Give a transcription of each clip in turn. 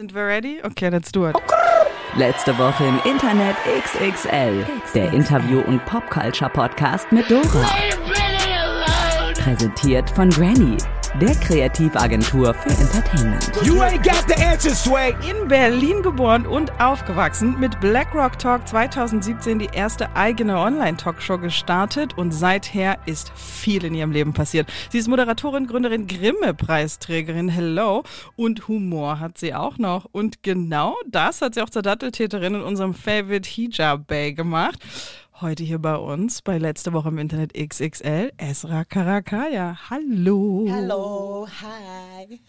Sind wir ready? Okay, let's do it. Letzte Woche im Internet XXL. Der Interview- und Popculture-Podcast mit Dora. Präsentiert von Granny, der Kreativagentur für Entertainment. You ain't got the answer, Sway. In Berlin geboren und aufgewachsen, mit BlackRock Talk 2017 die erste eigene Online-Talkshow gestartet und seither ist viel in ihrem Leben passiert. Sie ist Moderatorin, Gründerin, Grimme-Preisträgerin, Hello und Humor hat sie auch noch. Und genau das hat sie auch zur Datteltäterin in unserem Favorite Hijab Bay gemacht. Heute hier bei uns, bei letzte Woche im Internet XXL, Esra Karakaya. Hallo. Hallo, hi.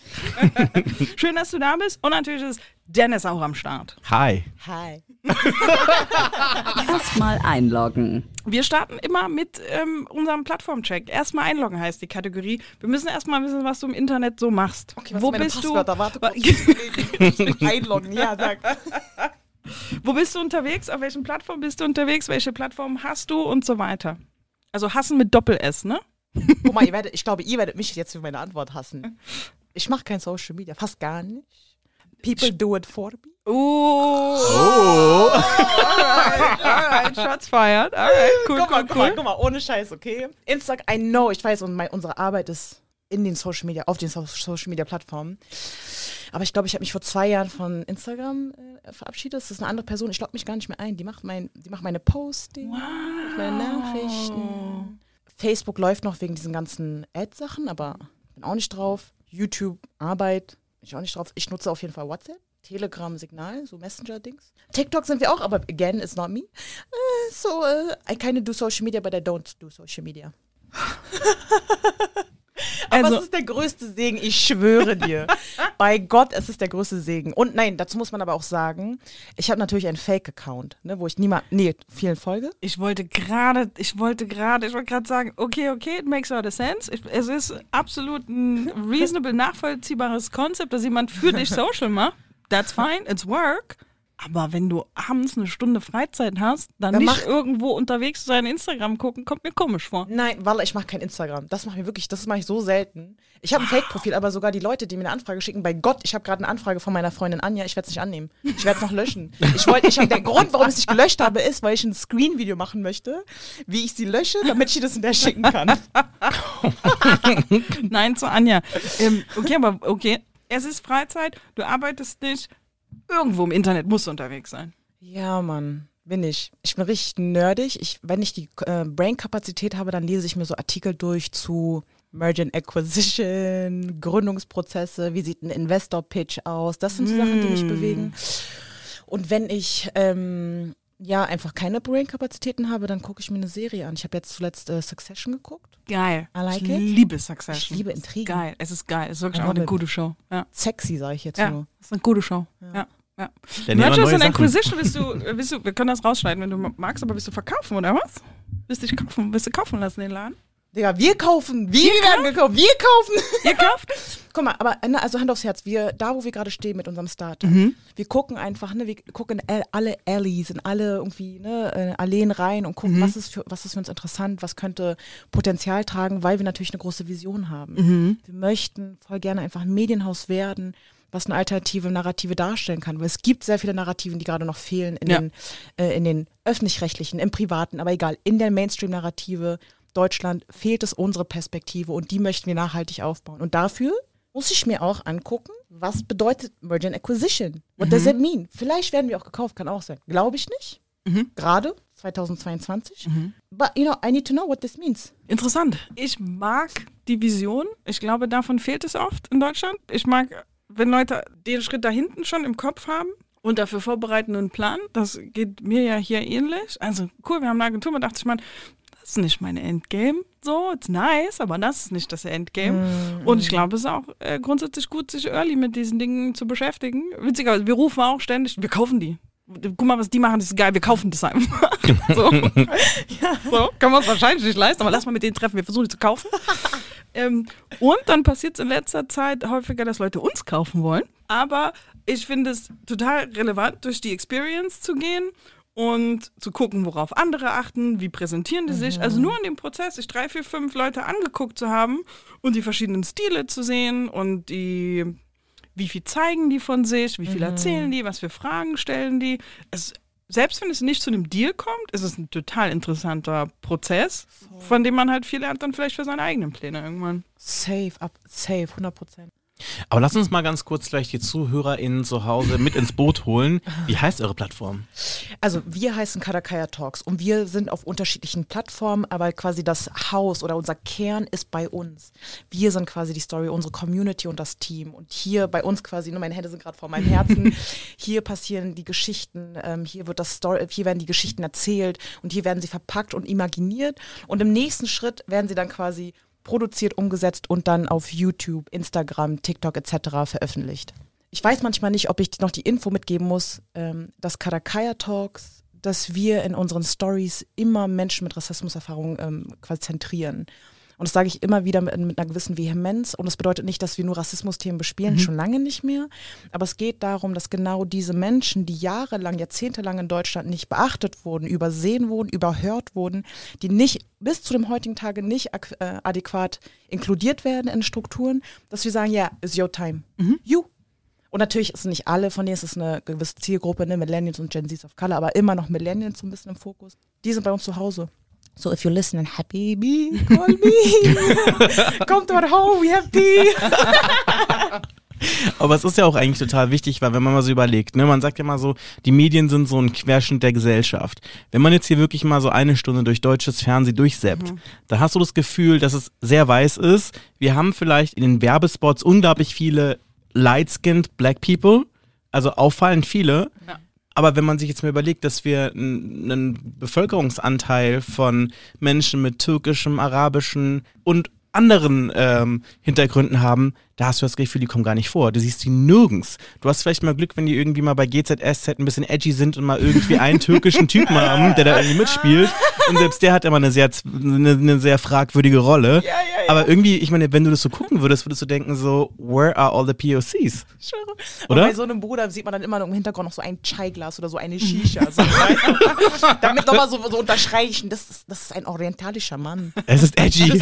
Schön, dass du da bist. Und natürlich ist Dennis auch am Start. Hi. Hi. Erstmal einloggen. Wir starten immer mit ähm, unserem Plattformcheck. Erstmal einloggen heißt die Kategorie. Wir müssen erstmal wissen, was du im Internet so machst. Okay, was Wo sind meine bist Passwörter? du? Warte kurz. Einloggen, ja, sag. Wo bist du unterwegs? Auf welchen Plattform bist du unterwegs? Welche Plattform hast du und so weiter? Also hassen mit Doppel-S, ne? Guck mal, ihr werdet, ich glaube, ihr werdet mich jetzt für meine Antwort hassen. Ich mache kein Social Media, fast gar nicht. People do it for me. Oh. oh. alright, alright, Shots fired. Alright, cool, guck mal, cool, guck mal, guck mal, ohne Scheiß, okay? Instagram, I know, ich weiß, und mein, unsere Arbeit ist in den Social Media, auf den so Social Media Plattformen. Aber ich glaube, ich habe mich vor zwei Jahren von Instagram äh, verabschiedet. Das ist eine andere Person. Ich logge mich gar nicht mehr ein. Die macht, mein, die macht meine Postings, meine Nachrichten. Facebook läuft noch wegen diesen ganzen Ad-Sachen, aber bin auch nicht drauf. YouTube, Arbeit, bin ich auch nicht drauf. Ich nutze auf jeden Fall WhatsApp. Telegram, Signal, so Messenger-Dings. TikTok sind wir auch, aber again, it's not me. Uh, so, uh, I kind of do social media, but I don't do social media. Aber Also- es ist der größte Segen, ich schwöre dir. Bei Gott, es ist der größte Segen. Und nein, dazu muss man aber auch sagen, ich habe natürlich einen Fake-Account, ne, wo ich niemand, nee, vielen folge. Ich wollte gerade, ich wollte gerade, ich wollte gerade sagen, okay, okay, it makes a lot of sense. Ich, es ist absolut ein reasonable, nachvollziehbares Konzept, dass jemand für dich Social macht. That's fine, it's work. Aber wenn du abends eine Stunde Freizeit hast, dann Dann nicht mach- irgendwo unterwegs sein Instagram gucken, kommt mir komisch vor. Nein, weil ich mache kein Instagram. Das mache ich wirklich, das mache ich so selten. Ich habe ein Fake-Profil, aber sogar die Leute, die mir eine Anfrage schicken, bei Gott, ich habe gerade eine Anfrage von meiner Freundin Anja, ich werde es nicht annehmen. Ich werde es noch löschen. Ich wollte, ich hab, der Grund, warum ich es nicht gelöscht habe, ist, weil ich ein Screen-Video machen möchte, wie ich sie lösche, damit ich das in der schicken kann. Nein zu Anja. Ähm, okay, aber okay, es ist Freizeit, du arbeitest nicht. Irgendwo im Internet musst du unterwegs sein. Ja, Mann. Bin ich. Ich bin richtig nerdig. Ich, wenn ich die äh, Brain-Kapazität habe, dann lese ich mir so Artikel durch zu Merge and Acquisition, Gründungsprozesse, wie sieht ein Investor-Pitch aus. Das sind so Sachen, die mich bewegen. Und wenn ich ähm, ja einfach keine Brain-Kapazitäten habe, dann gucke ich mir eine Serie an. Ich habe jetzt zuletzt äh, Succession geguckt. Geil. I like ich it. liebe Succession. Ich liebe Intrigen. Geil, es ist geil. Es ist wirklich auch eine gute Show. Ja, Sexy, sage ich jetzt ja nur. es ist eine gute Show. Ja. Ja. Nehmen wir Mergers neue and. Acquisition willst du, willst du, wir können das rausschneiden, wenn du magst, aber willst du verkaufen oder was? Willst du dich kaufen, willst du kaufen lassen, den Laden? Digga, wir kaufen. Wir werden gekauft. Wir kaufen. Ihr kauft? Guck mal, aber ne, also Hand aufs Herz, wir, da wo wir gerade stehen mit unserem Startup, Mhm. wir gucken einfach, ne, wir gucken alle Alleys, in alle irgendwie, ne, Alleen rein und Mhm. gucken, was, ist für, was ist für uns interessant, was könnte Potenzial tragen, weil wir natürlich eine große Vision haben. Mhm. Wir möchten voll gerne einfach ein Medienhaus werden, was eine alternative Narrative darstellen kann. Weil es gibt sehr viele Narrativen, die gerade noch fehlen in Ja. den, äh, in den öffentlich-rechtlichen, im privaten, aber egal, in der Mainstream-Narrative Deutschland fehlt es unsere Perspektive und die möchten wir nachhaltig aufbauen. Und dafür muss ich mir auch angucken, was bedeutet Merger and Acquisition? What does it mean? Vielleicht werden wir auch gekauft, kann auch sein. Glaube ich nicht. Gerade 2022. But you know, I need to know what this means. Interessant. Ich mag die Vision. Ich glaube, davon fehlt es oft in Deutschland. Ich mag, wenn Leute den Schritt da hinten schon im Kopf haben und dafür vorbereiten und planen. Das geht mir ja hier ähnlich. Also cool, wir haben eine Agentur, man dachte ich, man, das ist nicht mein Endgame. So, it's nice, aber das ist nicht das Endgame. Und ich glaube, es ist auch äh, grundsätzlich gut, sich early mit diesen Dingen zu beschäftigen. Witzigerweise, wir rufen auch ständig, wir kaufen die. Guck mal, was die machen, das ist geil, wir kaufen das einfach. so. so, können wir uns wahrscheinlich nicht leisten, aber lass mal mit denen treffen, wir versuchen die zu kaufen. ähm, und dann passiert es in letzter Zeit häufiger, dass Leute uns kaufen wollen. Aber ich finde es total relevant, durch die Experience zu gehen und zu gucken, worauf andere achten, wie präsentieren die sich. Also nur in dem Prozess, sich drei, vier, fünf Leute angeguckt zu haben und die verschiedenen Stile zu sehen und die wie viel zeigen die von sich, wie viel Mhm. erzählen die, was für Fragen stellen die. Es, selbst wenn es nicht zu einem Deal kommt, ist es ein total interessanter Prozess, von dem man halt viel lernt dann vielleicht für seine eigenen Pläne irgendwann. Safe, ab, safe, 100 Prozent. Aber lass uns mal ganz kurz gleich die ZuhörerInnen zu Hause mit ins Boot holen. Wie heißt eure Plattform? Also wir heißen Kadakaya Talks und wir sind auf unterschiedlichen Plattformen, aber quasi das Haus oder unser Kern ist bei uns. Wir sind quasi die Story, unsere Community und das Team. Und hier bei uns quasi, nur meine Hände sind gerade vor meinem Herzen, hier passieren die Geschichten, ähm, hier wird das Story, hier werden die Geschichten erzählt und hier werden sie verpackt und imaginiert. Und im nächsten Schritt werden sie dann quasi produziert, umgesetzt und dann auf YouTube, Instagram, TikTok etc. veröffentlicht. Ich weiß manchmal nicht, ob ich noch die Info mitgeben muss, ähm, dass Karakaya Talks, dass wir in unseren Stories immer Menschen mit Rassismuserfahrung ähm, quasi zentrieren. Und das sage ich immer wieder mit, mit einer gewissen Vehemenz. Und das bedeutet nicht, dass wir nur Rassismusthemen bespielen, schon lange nicht mehr. Aber es geht darum, dass genau diese Menschen, die jahrelang, jahrzehntelang in Deutschland nicht beachtet wurden, übersehen wurden, überhört wurden, die nicht bis zu dem heutigen Tage nicht äh, adäquat inkludiert werden in Strukturen, dass wir sagen, ja, it's your time. You. Und natürlich ist nicht alle, von denen ist es eine gewisse Zielgruppe, ne, Millennials und Gen Zs of Color, aber immer noch Millennials so ein bisschen im Fokus. Die sind bei uns zu Hause. So, if you're listening, happy me, call me. Come to our home, we have tea. Aber es ist ja auch eigentlich total wichtig, weil wenn man mal so überlegt, ne, man sagt ja mal so, die Medien sind so ein Querschnitt der Gesellschaft. Wenn man jetzt hier wirklich mal so eine Stunde durch deutsches Fernsehen durchseppt, da hast du das Gefühl, dass es sehr weiß ist. Wir haben vielleicht in den Werbespots unglaublich viele light-skinned Black People, also auffallend viele. Ja. Aber wenn man sich jetzt mal überlegt, dass wir einen Bevölkerungsanteil von Menschen mit türkischem, arabischem und anderen ähm, Hintergründen haben, da hast du das Gefühl, die kommen gar nicht vor. Du siehst die nirgends. Du hast vielleicht mal Glück, wenn die irgendwie mal bei GZSZ ein bisschen edgy sind und mal irgendwie einen türkischen Typen haben, der da irgendwie mitspielt. Und selbst der hat immer eine sehr, eine, eine sehr fragwürdige Rolle. Aber irgendwie, ich meine, wenn du das so gucken würdest, würdest du denken so, where are all the POCs? Schwöre. Und Oder? bei so einem Bruder sieht man dann immer noch im Hintergrund noch so ein Chai-Glas oder so eine Shisha. So? Damit nochmal so, so unterstreichen, das ist, das ist ein orientalischer Mann. Es ist edgy.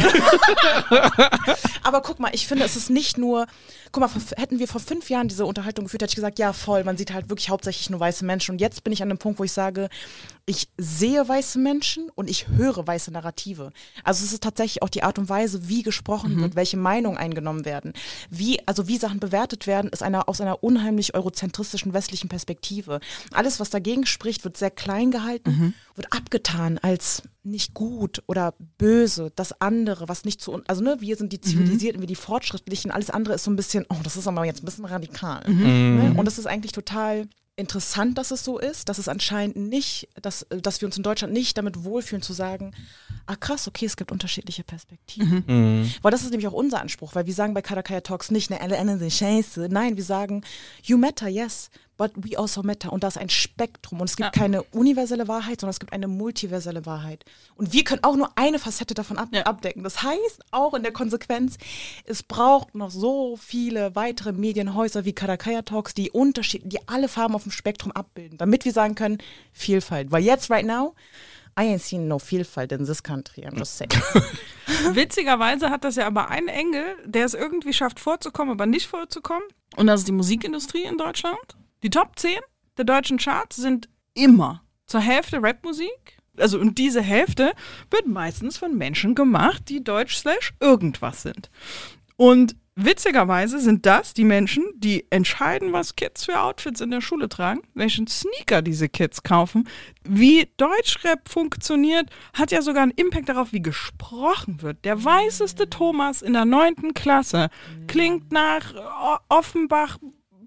Aber guck mal, ich finde, es ist nicht nur, guck mal, vor- hätten wir vor fünf Jahren diese Unterhaltung geführt, hätte ich gesagt, ja voll, man sieht halt wirklich hauptsächlich nur weiße Menschen. Und jetzt bin ich an dem Punkt, wo ich sage, ich sehe weiße Menschen und ich höre weiße Narrative. Also es ist tatsächlich auch die Art und Weise, wie gesprochen wird, welche Meinungen eingenommen werden, wie, also wie Sachen bewertet werden, ist einer, aus einer unheimlich eurozentristischen westlichen Perspektive. Alles, was dagegen spricht, wird sehr klein gehalten, wird abgetan als nicht gut oder böse, das andere, was nicht zu uns, also ne, wir sind die Zivilisierten, wir die Fortschrittlichen, alles andere ist so ein bisschen, oh, das ist aber jetzt ein bisschen radikal. Ne? Und es ist eigentlich total interessant, dass es so ist, dass es anscheinend nicht, dass, dass wir uns in Deutschland nicht damit wohlfühlen zu sagen, ah krass, okay, es gibt unterschiedliche Perspektiven. Mhm. Weil das ist nämlich auch unser Anspruch, weil wir sagen bei Kadakaya Talks nicht, ne, alle anderen sind scheiße. Nein, wir sagen, you matter, yes, but we also matter. Und da ist ein Spektrum und es gibt Ja. keine universelle Wahrheit, sondern es gibt eine multiverselle Wahrheit. Und wir können auch nur eine Facette davon ab Ja. abdecken. Das heißt, auch in der Konsequenz, es braucht noch so viele weitere Medienhäuser wie Kadakaya Talks, die Unterschiede, die alle Farben auf dem Spektrum abbilden, damit wir sagen können, Vielfalt. Weil jetzt, right now, I ain't seen no Vielfalt in this country, I'm just saying. Witzigerweise hat das ja aber einen Engel, der es irgendwie schafft vorzukommen, aber nicht vorzukommen. Und das ist die Musikindustrie in Deutschland. Die Top 10 der deutschen Charts sind immer zur Hälfte Rapmusik. Also und diese Hälfte wird meistens von Menschen gemacht, die deutsch slash irgendwas sind. Und witzigerweise sind das die Menschen, die entscheiden, was Kids für Outfits in der Schule tragen, welchen Sneaker diese Kids kaufen. Wie Deutschrap funktioniert, hat ja sogar einen Impact darauf, wie gesprochen wird. Der weißeste Thomas in der neunten Klasse klingt nach Offenbach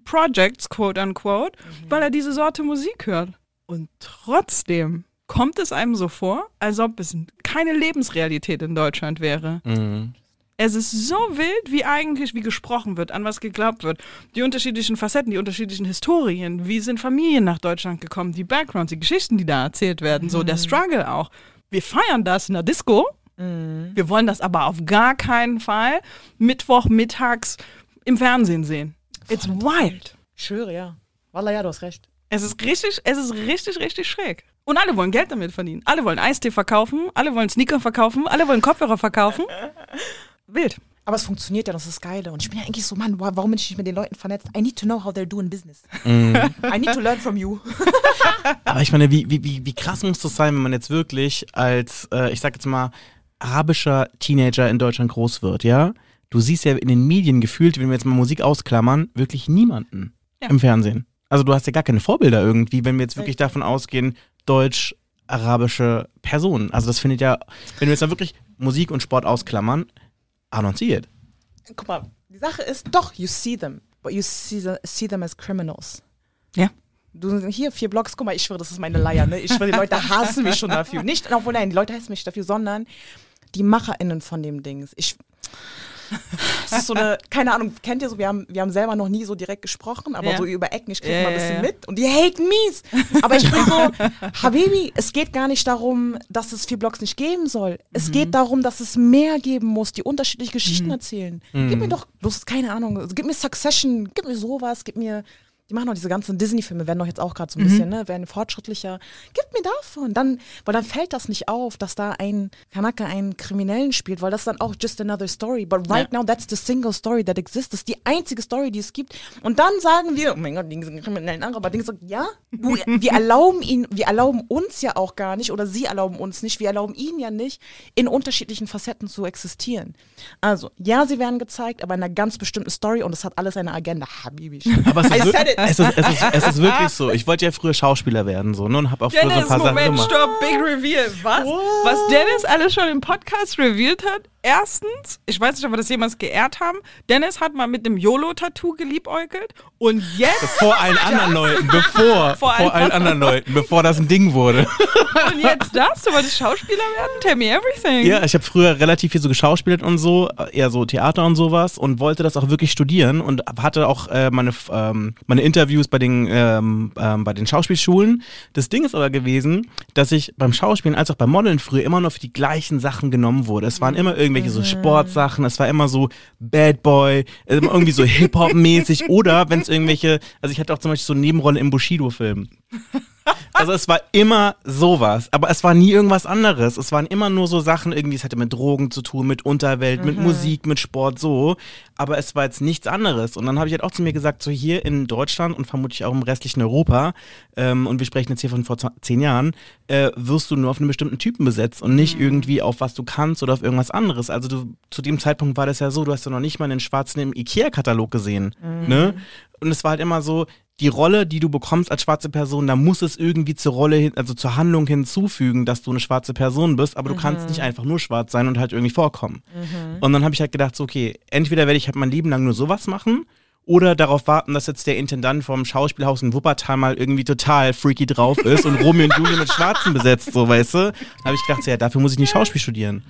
Projects, quote unquote, weil er diese Sorte Musik hört. Und trotzdem kommt es einem so vor, als ob es keine Lebensrealität in Deutschland wäre. Mhm. Es ist so wild, wie eigentlich, wie gesprochen wird, an was geglaubt wird. Die unterschiedlichen Facetten, die unterschiedlichen Historien, wie sind Familien nach Deutschland gekommen, die Backgrounds, die Geschichten, die da erzählt werden, so der Struggle auch. Wir feiern das in der Disco. Wir wollen das aber auf gar keinen Fall Mittwochmittags im Fernsehen sehen. It's wild. Ich schwöre, ja. Wallah, ja, du hast recht. Es ist richtig, es ist richtig, richtig schräg. Und alle wollen Geld damit verdienen. Alle wollen Eistee verkaufen, alle wollen Sneaker verkaufen, alle wollen Kopfhörer verkaufen. Wild. Aber es funktioniert ja, das ist das Geile. Und ich bin ja eigentlich so, Mann, wa- warum bin ich nicht mit den Leuten vernetzt? I need to know how they're doing business. Mhm. I need to learn from you. Aber ich meine, wie, wie, wie, wie krass muss das sein, wenn man jetzt wirklich als, äh, ich sag jetzt mal, arabischer Teenager in Deutschland groß wird, ja? Du siehst ja in den Medien gefühlt, wenn wir jetzt mal Musik ausklammern, wirklich niemanden Ja. im Fernsehen. Also du hast ja gar keine Vorbilder irgendwie, wenn wir jetzt wirklich davon ausgehen, deutsch-arabische Personen. Also das findet ja, wenn wir jetzt mal wirklich Musik und Sport ausklammern, I don't see it. Guck mal, die Sache ist, doch, you see them. But you see, the, see them as criminals. Ja. Du, hier, vier Blogs, guck mal, ich schwöre, das ist meine Leier, ne? Ich schwöre, die Leute hassen mich schon dafür. Nicht, obwohl, nein, die Leute hassen mich dafür, sondern die MacherInnen von dem Dings. Ich. Es ist so eine, keine Ahnung, kennt ihr so, wir haben, wir haben selber noch nie so direkt gesprochen, aber Ja. so über Ecken, ich kriege Ja, mal ein bisschen ja. mit und die haten mies. Aber ich bin so, Habibi, es geht gar nicht darum, dass es vier Blogs nicht geben soll. Es Mhm. geht darum, dass es mehr geben muss, die unterschiedliche Geschichten erzählen. Gib mir doch, bloß, keine Ahnung, gib mir Succession, gib mir sowas, gib mir die machen doch diese ganzen Disney-Filme, werden doch jetzt auch gerade so ein bisschen, ne, werden fortschrittlicher. Gib mir davon. Dann, weil dann fällt das nicht auf, dass da ein Kanake einen Kriminellen spielt, weil das ist dann auch just another story. But right now, that's the single story that exists. Das ist die einzige Story, die es gibt. Und dann sagen wir, oh mein Gott, diesen kriminellen Araber, Ding sagt, ja, du, wir erlauben ihn, wir erlauben uns ja auch gar nicht, oder sie erlauben uns nicht, wir erlauben ihnen ja nicht, in unterschiedlichen Facetten zu existieren. Also, ja, sie werden gezeigt, aber in einer ganz bestimmten Story und es hat alles eine Agenda. Habibi. Aber es ist. Es, ist, es, ist, es ist wirklich so. Ich wollte ja früher Schauspieler werden so, ne, und habe auch früher so ein Dennis, paar Sachen Moment, gemacht. stopp, big reveal. Was? Was Dennis alles schon im Podcast revealed hat? Erstens, ich weiß nicht, ob wir das jemals geehrt haben, Dennis hat mal mit einem YOLO-Tattoo geliebäugelt und jetzt, Vor allen anderen Leuten, bevor, vor, Vor allen allen anderen Leuten, bevor das ein Ding wurde. und jetzt das, du wolltest Schauspieler werden? Tell me everything. Ja, ich habe früher relativ viel so geschauspielt und so, eher so Theater und sowas und wollte das auch wirklich studieren und hatte auch äh, meine, ähm, meine Interviews bei den, ähm, ähm, bei den Schauspielschulen. Das Ding ist aber gewesen, dass ich beim Schauspielen als auch beim Modeln früher immer nur für die gleichen Sachen genommen wurde. Es waren immer irgendwelche so Sportsachen, es war immer so Bad Boy, äh, irgendwie so Hip-Hop-mäßig oder wenn es irgendwelche, also ich hatte auch zum Beispiel so eine Nebenrolle im Bushido-Film. Also es war immer sowas, aber es war nie irgendwas anderes. Es waren immer nur so Sachen, irgendwie, es hatte mit Drogen zu tun, mit Unterwelt, mit Musik, mit Sport, so. Aber es war jetzt nichts anderes. Und dann habe ich halt auch zu mir gesagt, so hier in Deutschland und vermutlich auch im restlichen Europa, ähm, und wir sprechen jetzt hier von vor zehn Jahren, äh, wirst du nur auf einen bestimmten Typen besetzt und nicht irgendwie auf was du kannst oder auf irgendwas anderes. Also du, zu dem Zeitpunkt war das ja so, du hast ja noch nicht mal einen schwarzen im Ikea-Katalog gesehen. Ne? Und es war halt immer so, die Rolle, die du bekommst als schwarze Person, da muss es irgendwie zur Rolle, hin, also zur Handlung hinzufügen, dass du eine schwarze Person bist, aber du kannst nicht einfach nur schwarz sein und halt irgendwie vorkommen. Und dann habe ich halt gedacht, so, okay, entweder werde ich halt mein Leben lang nur sowas machen oder darauf warten, dass jetzt der Intendant vom Schauspielhaus in Wuppertal mal irgendwie total freaky drauf ist und Romeo und Julie mit Schwarzen besetzt, so, weißt du? Da habe ich gedacht, so, ja, dafür muss ich nicht Schauspiel studieren.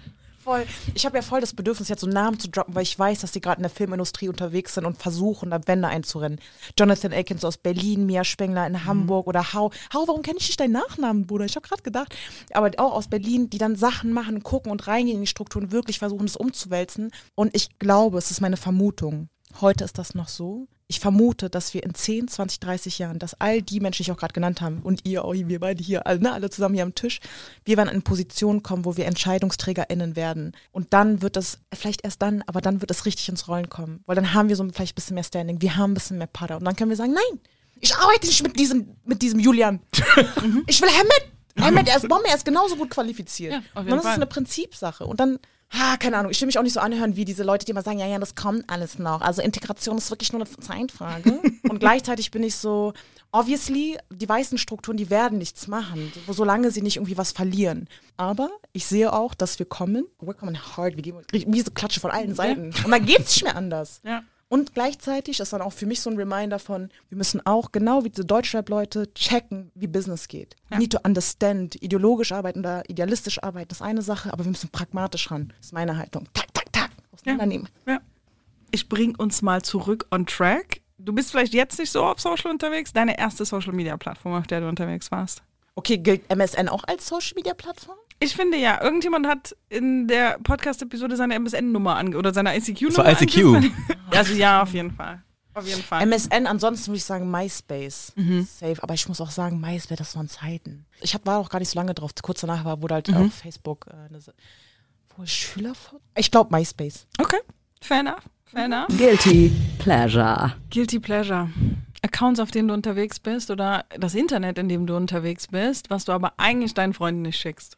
Voll. Ich habe ja voll das Bedürfnis, jetzt so Namen zu droppen, weil ich weiß, dass die gerade in der Filmindustrie unterwegs sind und versuchen, da Wände einzurennen. Jonathan Akins aus Berlin, Mia Spengler in Hamburg oder Hau. Hau, warum kenne ich nicht deinen Nachnamen, Bruder? Ich habe gerade gedacht. Aber auch aus Berlin, die dann Sachen machen, gucken und reingehen in die Strukturen, wirklich versuchen, das umzuwälzen. Und ich glaube, es ist meine Vermutung. Heute ist das noch so. Ich vermute, dass wir in 10, 20, 30 Jahren, dass all die Menschen, die ich auch gerade genannt habe, und ihr, auch wir beide hier, alle, ne, alle zusammen hier am Tisch, wir werden in Positionen kommen, wo wir EntscheidungsträgerInnen werden. Und dann wird es, vielleicht erst dann, aber dann wird es richtig ins Rollen kommen. Weil dann haben wir so vielleicht ein bisschen mehr Standing, wir haben ein bisschen mehr Power. Und dann können wir sagen, nein, ich arbeite nicht mit diesem, mit diesem Julian. ich will Hammett. Hammett, er ist Bombe, er ist genauso gut qualifiziert. Ja, und jeden dann ist es Fall. eine Prinzipsache. Und dann, ha, keine Ahnung, ich will mich auch nicht so anhören wie diese Leute, die immer sagen, ja, ja, das kommt alles noch. Also Integration ist wirklich nur eine Zeitfrage. und gleichzeitig bin ich so, obviously, die weißen Strukturen, die werden nichts machen, so- solange sie nicht irgendwie was verlieren. Aber ich sehe auch, dass wir kommen, we're coming hard, wir geben miese Klatsche von allen Seiten. Und dann geht es nicht mehr anders. Ja. Und gleichzeitig ist dann auch für mich so ein Reminder von, wir müssen auch, genau wie diese Deutschrap-Leute, checken, wie Business geht. We need to understand. Ideologisch arbeiten oder idealistisch arbeiten ist eine Sache, aber wir müssen pragmatisch ran. Das ist meine Haltung. Tak, tak, tak. Auseinandernehmen. Ja. Ich bring uns mal zurück on track. Du bist vielleicht jetzt nicht so auf Social unterwegs. Deine erste Social Media Plattform, auf der du unterwegs warst. Okay, gilt MSN auch als Social-Media-Plattform? Ich finde ja, irgendjemand hat in der Podcast-Episode seine MSN-Nummer ange oder seine ICQ-Nummer Das ICQ. angegeben. Also ja, auf jeden Fall. Auf jeden Fall. MSN, ansonsten würde ich sagen MySpace. Safe. Aber ich muss auch sagen, MySpace, das waren Zeiten. Ich hab, war auch gar nicht so lange drauf. Kurz danach war, wurde halt auf Facebook äh, eine, wo ich Schüler Ich glaube MySpace. okay, fair enough, fair enough. Guilty Pleasure. Guilty Pleasure. Accounts, auf denen du unterwegs bist oder das Internet, in dem du unterwegs bist, was du aber eigentlich deinen Freunden nicht schickst.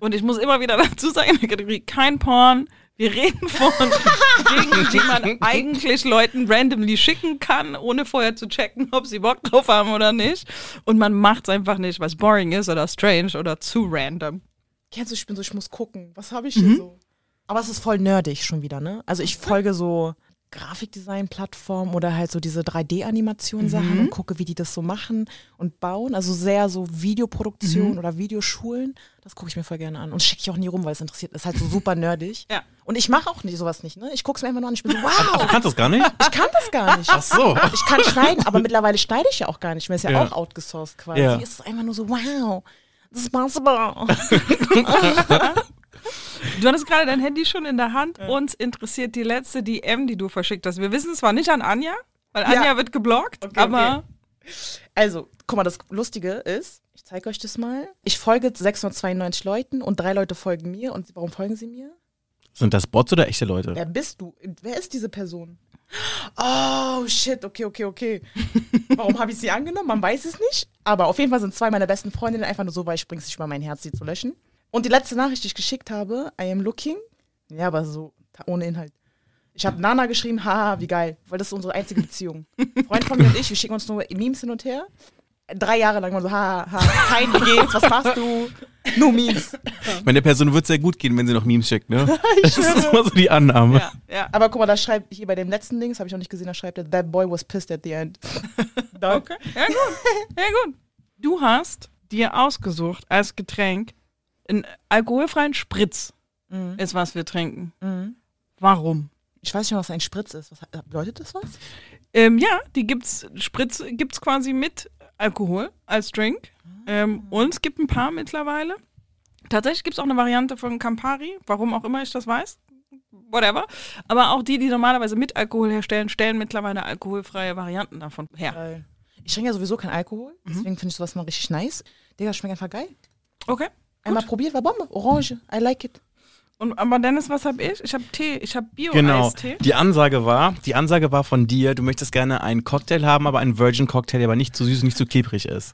Und ich muss immer wieder dazu sagen, in der Kategorie kein Porn. Wir reden von Dingen, die man eigentlich Leuten randomly schicken kann, ohne vorher zu checken, ob sie Bock drauf haben oder nicht. Und man macht es einfach nicht, weil es boring ist oder strange oder zu random. Kennst du, ich bin so, ich muss gucken. Was habe ich hier so? Aber es ist voll nerdig schon wieder, ne? Also ich folge so Grafikdesign-Plattformen oder halt so diese 3D-Animation-Sachen und gucke, wie die das so machen und bauen. Also sehr so Videoproduktion oder Videoschulen. Das gucke ich mir voll gerne an. Und schicke ich auch nie rum, weil es interessiert. ist halt so super nerdig. Ja. Und ich mache auch nicht sowas nicht, ne? Ich gucke es mir einfach nur an. Ich bin so, Du wow, kannst das gar nicht? ich kann das gar nicht. Ach so. Ich kann schneiden, aber mittlerweile schneide ich ja auch gar nicht mehr. Ist ja, Ja. auch outgesourced quasi. Ja. Es ist einfach nur so, wow, das ist possible. Du hattest gerade dein Handy schon in der Hand. Uns interessiert die letzte DM, die du verschickt hast. Wir wissen zwar nicht an Anja, weil Anja Ja. wird geblockt, Okay, aber Also, guck mal, das Lustige ist, ich zeige euch das mal. Ich folge 692 Leuten und drei Leute folgen mir. Und warum folgen sie mir? Sind das Bots oder echte Leute? Wer bist du? Wer ist diese Person? Oh, shit, okay, okay, okay. Warum habe ich sie angenommen? Man weiß es nicht. Aber auf jeden Fall sind zwei meiner besten Freundinnen einfach nur so, weil ich bring's nicht mal mein Herz, sie zu löschen. Und die letzte Nachricht, die ich geschickt habe, I am looking. Ja, aber so ohne Inhalt. Ich habe Nana geschrieben, haha, wie geil, weil das ist unsere einzige Beziehung. Freund von mir und ich, wir schicken uns nur Memes hin und her. Drei Jahre lang mal so, haha, ha, kein, wie geht's, was machst du? Nur Memes. Ich meine, der Person wird sehr gut gehen, wenn sie noch Memes schickt, ne? Das ist immer so die Annahme. ja, ja. Aber guck mal, da schreibt hier bei dem letzten Ding, das habe ich noch nicht gesehen, da schreibt er, that boy was pissed at the end. Dog. Okay. Ja, gut. Ja, gut. Du hast dir ausgesucht als Getränk einen alkoholfreien Spritz, Mhm. ist was wir trinken. Mhm. Warum? Ich weiß nicht, was ein Spritz ist. Was, bedeutet das was? Ähm, ja, die gibt's, Spritz gibt's quasi mit Alkohol als Drink. Ähm, und es gibt ein paar mittlerweile. Tatsächlich gibt es auch eine Variante von Campari, warum auch immer ich das weiß. Whatever. Aber auch die, die normalerweise mit Alkohol herstellen, stellen mittlerweile alkoholfreie Varianten davon her. Geil. Ich trinke ja sowieso keinen Alkohol, deswegen finde ich sowas mal richtig nice. Digga, schmeckt einfach geil. Okay. Einmal probiert, war Bombe. Orange, I like it. Und, aber Dennis, was hab ich? Ich habe Tee. Ich habe Genau. Bio-Eistee. Die Ansage war, die Ansage war von dir, du möchtest gerne einen Cocktail haben, aber einen Virgin Cocktail, der aber nicht zu süß und nicht zu klebrig ist.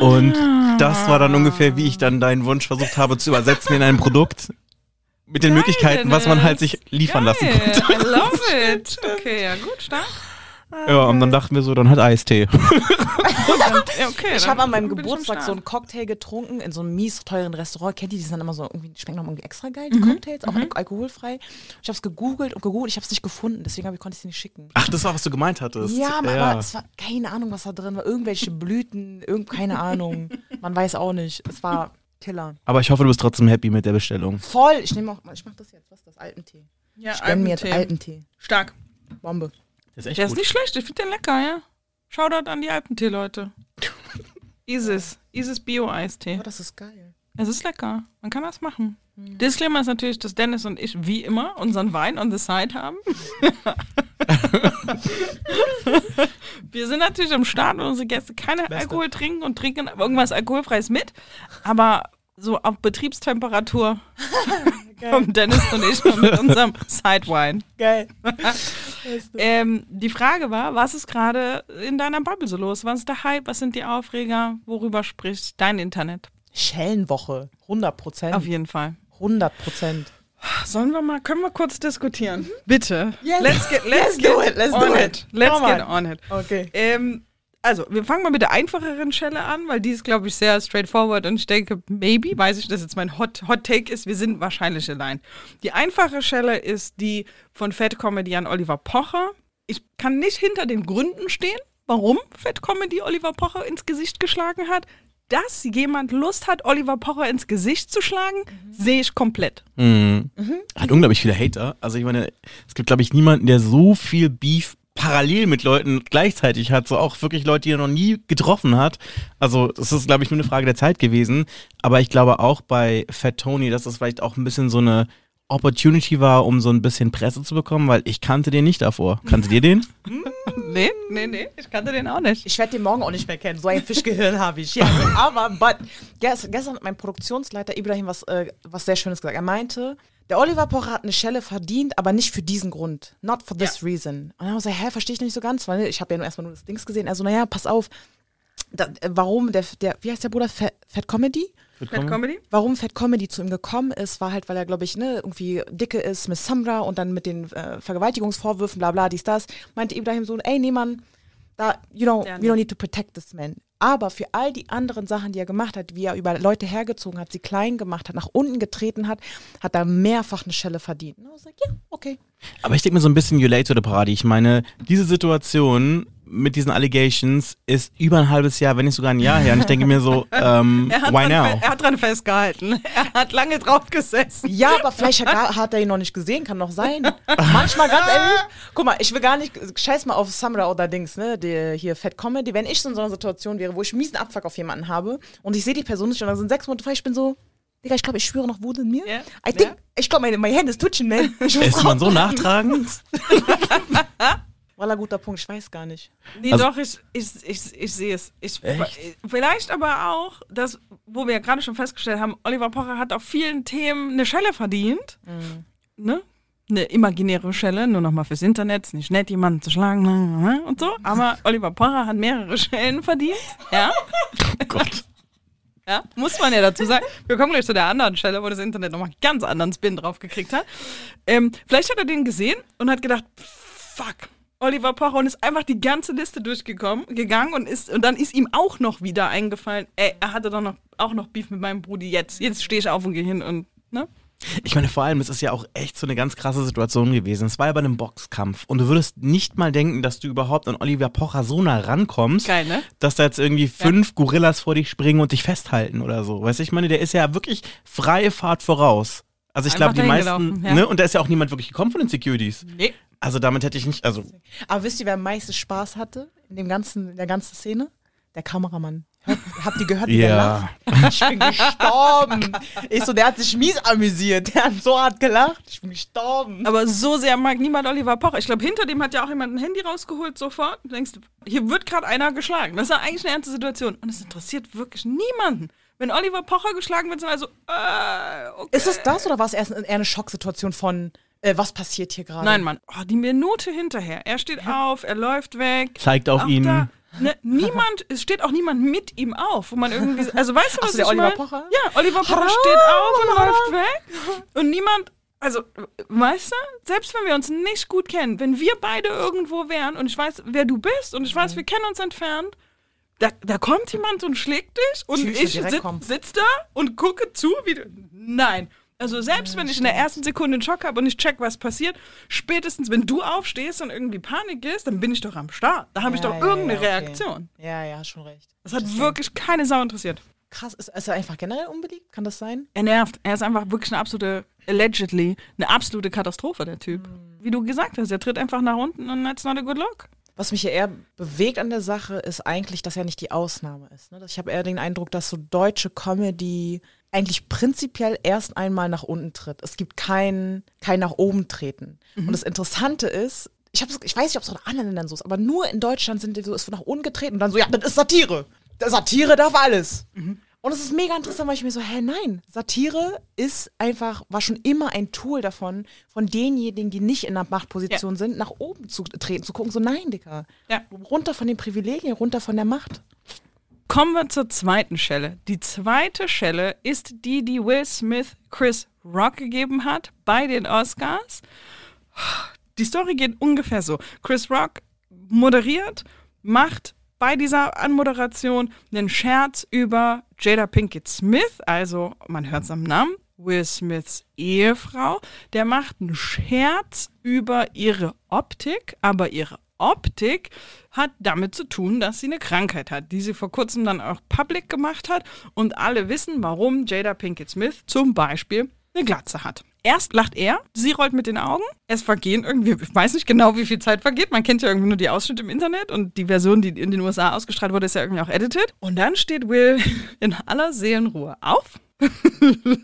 Und das war dann ungefähr, wie ich dann deinen Wunsch versucht habe zu übersetzen in ein Produkt mit den Geil, Möglichkeiten, was man halt sich liefern lassen Geil. konnte. I love it. Okay, ja gut, stark. Ja, und dann dachten wir so, dann halt Eistee. Ja, okay, Ich dann habe an meinem Geburtstag so einen Cocktail getrunken in so einem mies teuren Restaurant. Kennt ihr die? Die sind dann immer so irgendwie, die schmecken noch irgendwie extra geil, die Cocktails, auch al alkoholfrei. Ich habe es gegoogelt und gegoogelt, ich habe es nicht gefunden, deswegen ich, konnte ich es nicht schicken. Ach, das war, was du gemeint hattest. Ja, aber es war keine Ahnung, was da drin war. Irgendwelche Blüten, irgend, keine Ahnung. Man weiß auch nicht. Es war Killer. Aber ich hoffe, du bist trotzdem happy mit der Bestellung. Voll. Ich nehme auch, ich mach das jetzt. Was ist das? Alpentee. Ja, Ich gönn mir jetzt Alpentee. Alpentee. Stark. Bombe. Das ist echt Der ist nicht schlecht, ich finde den lecker, ja. Shoutout an die Alpentee-Leute. Isis. Isis Bio-Eistee. Oh, das ist geil. Es ist lecker. Man kann das machen. Disclaimer ist natürlich, dass Dennis und ich wie immer unseren Wein on the side haben. Wir sind natürlich am Start, wenn unsere Gäste keine Alkohol trinken und trinken irgendwas Alkoholfreies mit. Aber so auf Betriebstemperatur kommen Dennis und ich mit unserem Sidewine. Geil. Ähm, die Frage war, was ist gerade in deiner Bubble so los? Was ist der Hype? Was sind die Aufreger? Worüber spricht dein Internet? Schellenwoche. 100 Prozent. Auf jeden Fall. 100 Prozent. Sollen wir mal, können wir kurz diskutieren? Bitte. Yes. Let's get, let's Let's do get it, let's on do it. it. Let's Come get on. on it. Okay. Ähm, also, wir fangen mal mit der einfacheren Schelle an, weil die ist, glaube ich, sehr straightforward und ich denke, maybe, weiß ich, dass jetzt mein Hot, Hot Take ist, wir sind wahrscheinlich allein. Die einfache Schelle ist die von Fat Comedy an Oliver Pocher. Ich kann nicht hinter den Gründen stehen, warum Fat Comedy Oliver Pocher ins Gesicht geschlagen hat. Dass jemand Lust hat, Oliver Pocher ins Gesicht zu schlagen, sehe ich komplett. Mhm. Hat unglaublich viele Hater. Also ich meine, es gibt, glaube ich, niemanden, der so viel Beef parallel mit Leuten gleichzeitig hat, so auch wirklich Leute, die er noch nie getroffen hat. Also das ist, glaube ich, nur eine Frage der Zeit gewesen. Aber ich glaube auch bei Fat Tony, dass das vielleicht auch ein bisschen so eine Opportunity war, um so ein bisschen Presse zu bekommen, weil ich kannte den nicht davor. Kanntet ihr den? Nee, nee, nee, ich kannte den auch nicht. Ich werde den morgen auch nicht mehr kennen. So ein Fischgehirn habe ich. Ja, aber but, gestern, gestern hat mein Produktionsleiter Ibrahim was, äh, was sehr Schönes gesagt. Er meinte, der Oliver Pocher hat eine Schelle verdient, aber nicht für diesen Grund. Not for this reason. Und dann habe ich gesagt, hä, verstehe ich nicht so ganz, weil ich habe ja nur erstmal nur das Dings gesehen. Also, naja, pass auf. Da, äh, warum der, der, wie heißt der Bruder? Fat, Fat Comedy? Fat Comedy? Warum Fat Comedy zu ihm gekommen ist, war halt, weil er, glaube ich, ne, irgendwie dicke ist, Miss Samra und dann mit den äh, Vergewaltigungsvorwürfen, bla bla, dies, das, meinte Ibrahim so, ey, nee, Mann, da, you know, Ja, we nee. don't need to protect this man. Aber für all die anderen Sachen, die er gemacht hat, wie er über Leute hergezogen hat, sie klein gemacht hat, nach unten getreten hat, hat er mehrfach eine Schelle verdient. Und ich sag, ja, okay. Aber ich denke mir so ein bisschen you late to the party. Ich meine, diese Situation mit diesen Allegations ist über ein halbes Jahr, wenn nicht sogar ein Jahr her. Und ich denke mir so, ähm, why now? er hat dran festgehalten. Er hat lange drauf gesessen. Ja, aber vielleicht hat, hat er ihn noch nicht gesehen, kann noch sein. Manchmal ganz ehrlich, guck mal, ich will gar nicht, scheiß mal auf Samra oder Dings, ne, die, hier Fat Comedy, wenn ich so in so einer Situation wäre, wo ich miesen Abfuck auf jemanden habe und ich sehe die Person nicht und dann sind sechs Monate frei, ich bin so, Digga, ich glaube, ich schwöre noch Wut in mir. Ja. I think, Ja. ich glaube, meine, my hand is twitching, man. Ist man so nachtragend? War ein guter Punkt, ich weiß gar nicht. Nee, Also- doch, ich, ich, ich, ich sehe es. Ich, Vielleicht aber auch, das, wo wir ja gerade schon festgestellt haben, Oliver Pocher hat auf vielen Themen eine Schelle verdient. Ne? Eine imaginäre Schelle, nur nochmal fürs Internet, ist nicht nett, jemanden zu schlagen ne, und so. Aber Oliver Pocher hat mehrere Schellen verdient. Ja. Gott. Ja, muss man ja dazu sagen. Wir kommen gleich zu der anderen Stelle, wo das Internet nochmal einen ganz anderen Spin drauf gekriegt hat. Ähm, vielleicht hat er den gesehen und hat gedacht, fuck, Oliver Pocher und ist einfach die ganze Liste durchgekommen, gegangen und ist und dann ist ihm auch noch wieder eingefallen, ey, er hatte doch noch auch noch Beef mit meinem Brudi jetzt. Jetzt stehe ich auf und gehe hin und ne? Ich meine, vor allem, es ist ja auch echt so eine ganz krasse Situation gewesen. Es war ja bei einem Boxkampf und du würdest nicht mal denken, dass du überhaupt an Oliver Pocher so nah rankommst, Geil, ne? dass da jetzt irgendwie fünf Gorillas vor dich springen und dich festhalten oder so. Weißt du, ich meine, der ist ja wirklich freie Fahrt voraus. Also ich glaube, die meisten, ja. ne, und da ist ja auch niemand wirklich gekommen von den Securities. Nee. Also damit hätte ich nicht, also Aber wisst ihr, wer am meisten Spaß hatte in dem ganzen, in der ganzen Szene? Der Kameramann. Hört, habt ihr gehört, wie der Ja. lacht? Ich bin gestorben. Ich so, der hat sich mies amüsiert. Der hat so hart gelacht. Ich bin gestorben. Aber so sehr mag niemand Oliver Pocher. Ich glaube, hinter dem hat ja auch jemand ein Handy rausgeholt sofort. Du denkst, hier wird gerade einer geschlagen. Das ist ja eigentlich eine ernste Situation. Und es interessiert wirklich niemanden. Wenn Oliver Pocher geschlagen wird, sind also, äh, okay. Ist es das oder war es erst eher eine Schocksituation von, äh, was passiert hier gerade? Nein, Mann. Oh, die Minute hinterher. Er steht auf, er läuft weg. zeigt auf Auch ihn. Da, ne, niemand, es steht auch niemand mit ihm auf, wo man irgendwie, also weißt du, was Ach so, der ich Oliver mein? Pocher? Ja, Oliver Pocher Haram, steht auf und Haram. läuft weg und niemand, also, weißt du, selbst wenn wir uns nicht gut kennen, wenn wir beide irgendwo wären und ich weiß, wer du bist und ich weiß, Mhm. wir kennen uns entfernt, da, da kommt jemand und schlägt dich und Tschüss, ich direkt sit, kommen. sitz da und gucke zu, wie du, nein. Also selbst wenn ich in der ersten Sekunde einen Schock habe und ich check, was passiert, spätestens wenn du aufstehst und irgendwie Panik ist, dann bin ich doch am Start. Da habe ich Ja, doch ja, irgendeine ja, okay. Reaktion. Ja, ja, schon recht. Das hat wirklich keine Sau interessiert. Krass, ist, ist er einfach generell unbeliebt? Kann das sein? Er nervt. Er ist einfach wirklich eine absolute, allegedly, eine absolute Katastrophe, der Typ. Wie du gesagt hast, er tritt einfach nach unten und that's not a good look. Was mich ja eher bewegt an der Sache, ist eigentlich, dass er nicht die Ausnahme ist. Ne? Ich habe eher den Eindruck, dass so deutsche Comedy eigentlich prinzipiell erst einmal nach unten tritt. Es gibt kein, kein nach oben treten. Und das Interessante ist, ich, ich weiß nicht, ob es auch in anderen Ländern so ist, aber nur in Deutschland sind die so, es wird nach unten getreten und dann so, ja, das ist Satire. Satire darf alles. Und es ist mega interessant, weil ich mir so, hä, nein, Satire ist einfach, war schon immer ein Tool davon, von denjenigen, die nicht in einer Machtposition sind, nach oben zu treten, zu gucken, so, nein, Digga. Ja. Runter von den Privilegien, runter von der Macht. Kommen wir zur zweiten Schelle. Die zweite Schelle ist die, die Will Smith Chris Rock gegeben hat bei den Oscars. Die Story geht ungefähr so. Chris Rock moderiert, macht bei dieser Anmoderation einen Scherz über Jada Pinkett Smith, also man hört es am Namen, Will Smiths Ehefrau. Der macht einen Scherz über ihre Optik, aber ihre Optik hat damit zu tun, dass sie eine Krankheit hat, die sie vor kurzem dann auch public gemacht hat und alle wissen, warum Jada Pinkett Smith zum Beispiel eine Glatze hat. Erst lacht er, sie rollt mit den Augen, es vergehen irgendwie, ich weiß nicht genau, wie viel Zeit vergeht, man kennt ja irgendwie nur die Ausschnitte im Internet und die Version, die in den USA ausgestrahlt wurde, ist ja irgendwie auch edited. Und dann steht Will in aller Seelenruhe auf,